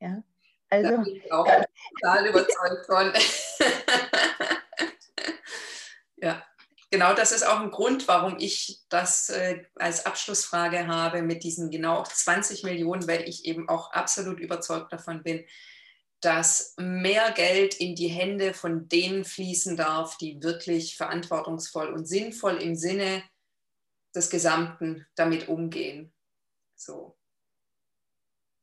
Ja, also, da bin ich auch total überzeugt von. ja, genau das ist auch ein Grund, warum ich das äh, als Abschlussfrage habe mit diesen genau 20 Millionen, weil ich eben auch absolut überzeugt davon bin, dass mehr Geld in die Hände von denen fließen darf, die wirklich verantwortungsvoll und sinnvoll im Sinne des Gesamten damit umgehen. So.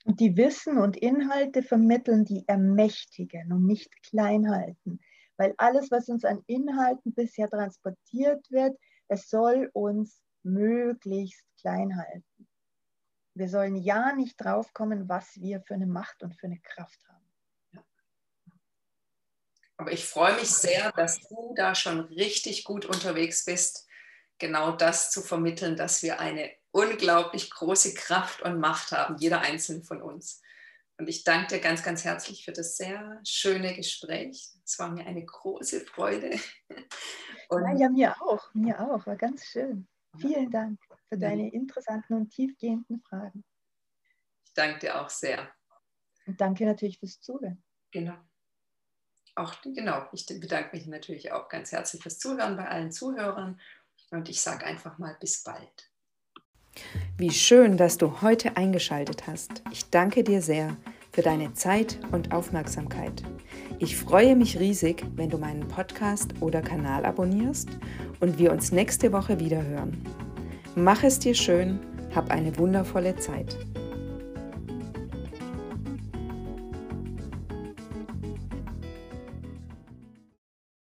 Die Wissen und Inhalte vermitteln, die ermächtigen und nicht klein halten. Weil alles, was uns an Inhalten bisher transportiert wird, es soll uns möglichst klein halten. Wir sollen ja nicht draufkommen, was wir für eine Macht und für eine Kraft haben. Aber ich freue mich sehr, dass du da schon richtig gut unterwegs bist, genau das zu vermitteln, dass wir eine unglaublich große Kraft und Macht haben, jeder einzelne von uns. Und ich danke dir ganz, ganz herzlich für das sehr schöne Gespräch. Es war mir eine große Freude. Und ja, mir auch, mir auch, war ganz schön. Vielen Dank für deine interessanten und tiefgehenden Fragen. Ich danke dir auch sehr. Und danke natürlich fürs Zuhören. Genau. Auch, genau, ich bedanke mich natürlich auch ganz herzlich fürs Zuhören bei allen Zuhörern. Und ich sage einfach mal bis bald. Wie schön, dass du heute eingeschaltet hast. Ich danke dir sehr für deine Zeit und Aufmerksamkeit. Ich freue mich riesig, wenn du meinen Podcast oder Kanal abonnierst und wir uns nächste Woche wieder hören. Mach es dir schön, hab eine wundervolle Zeit.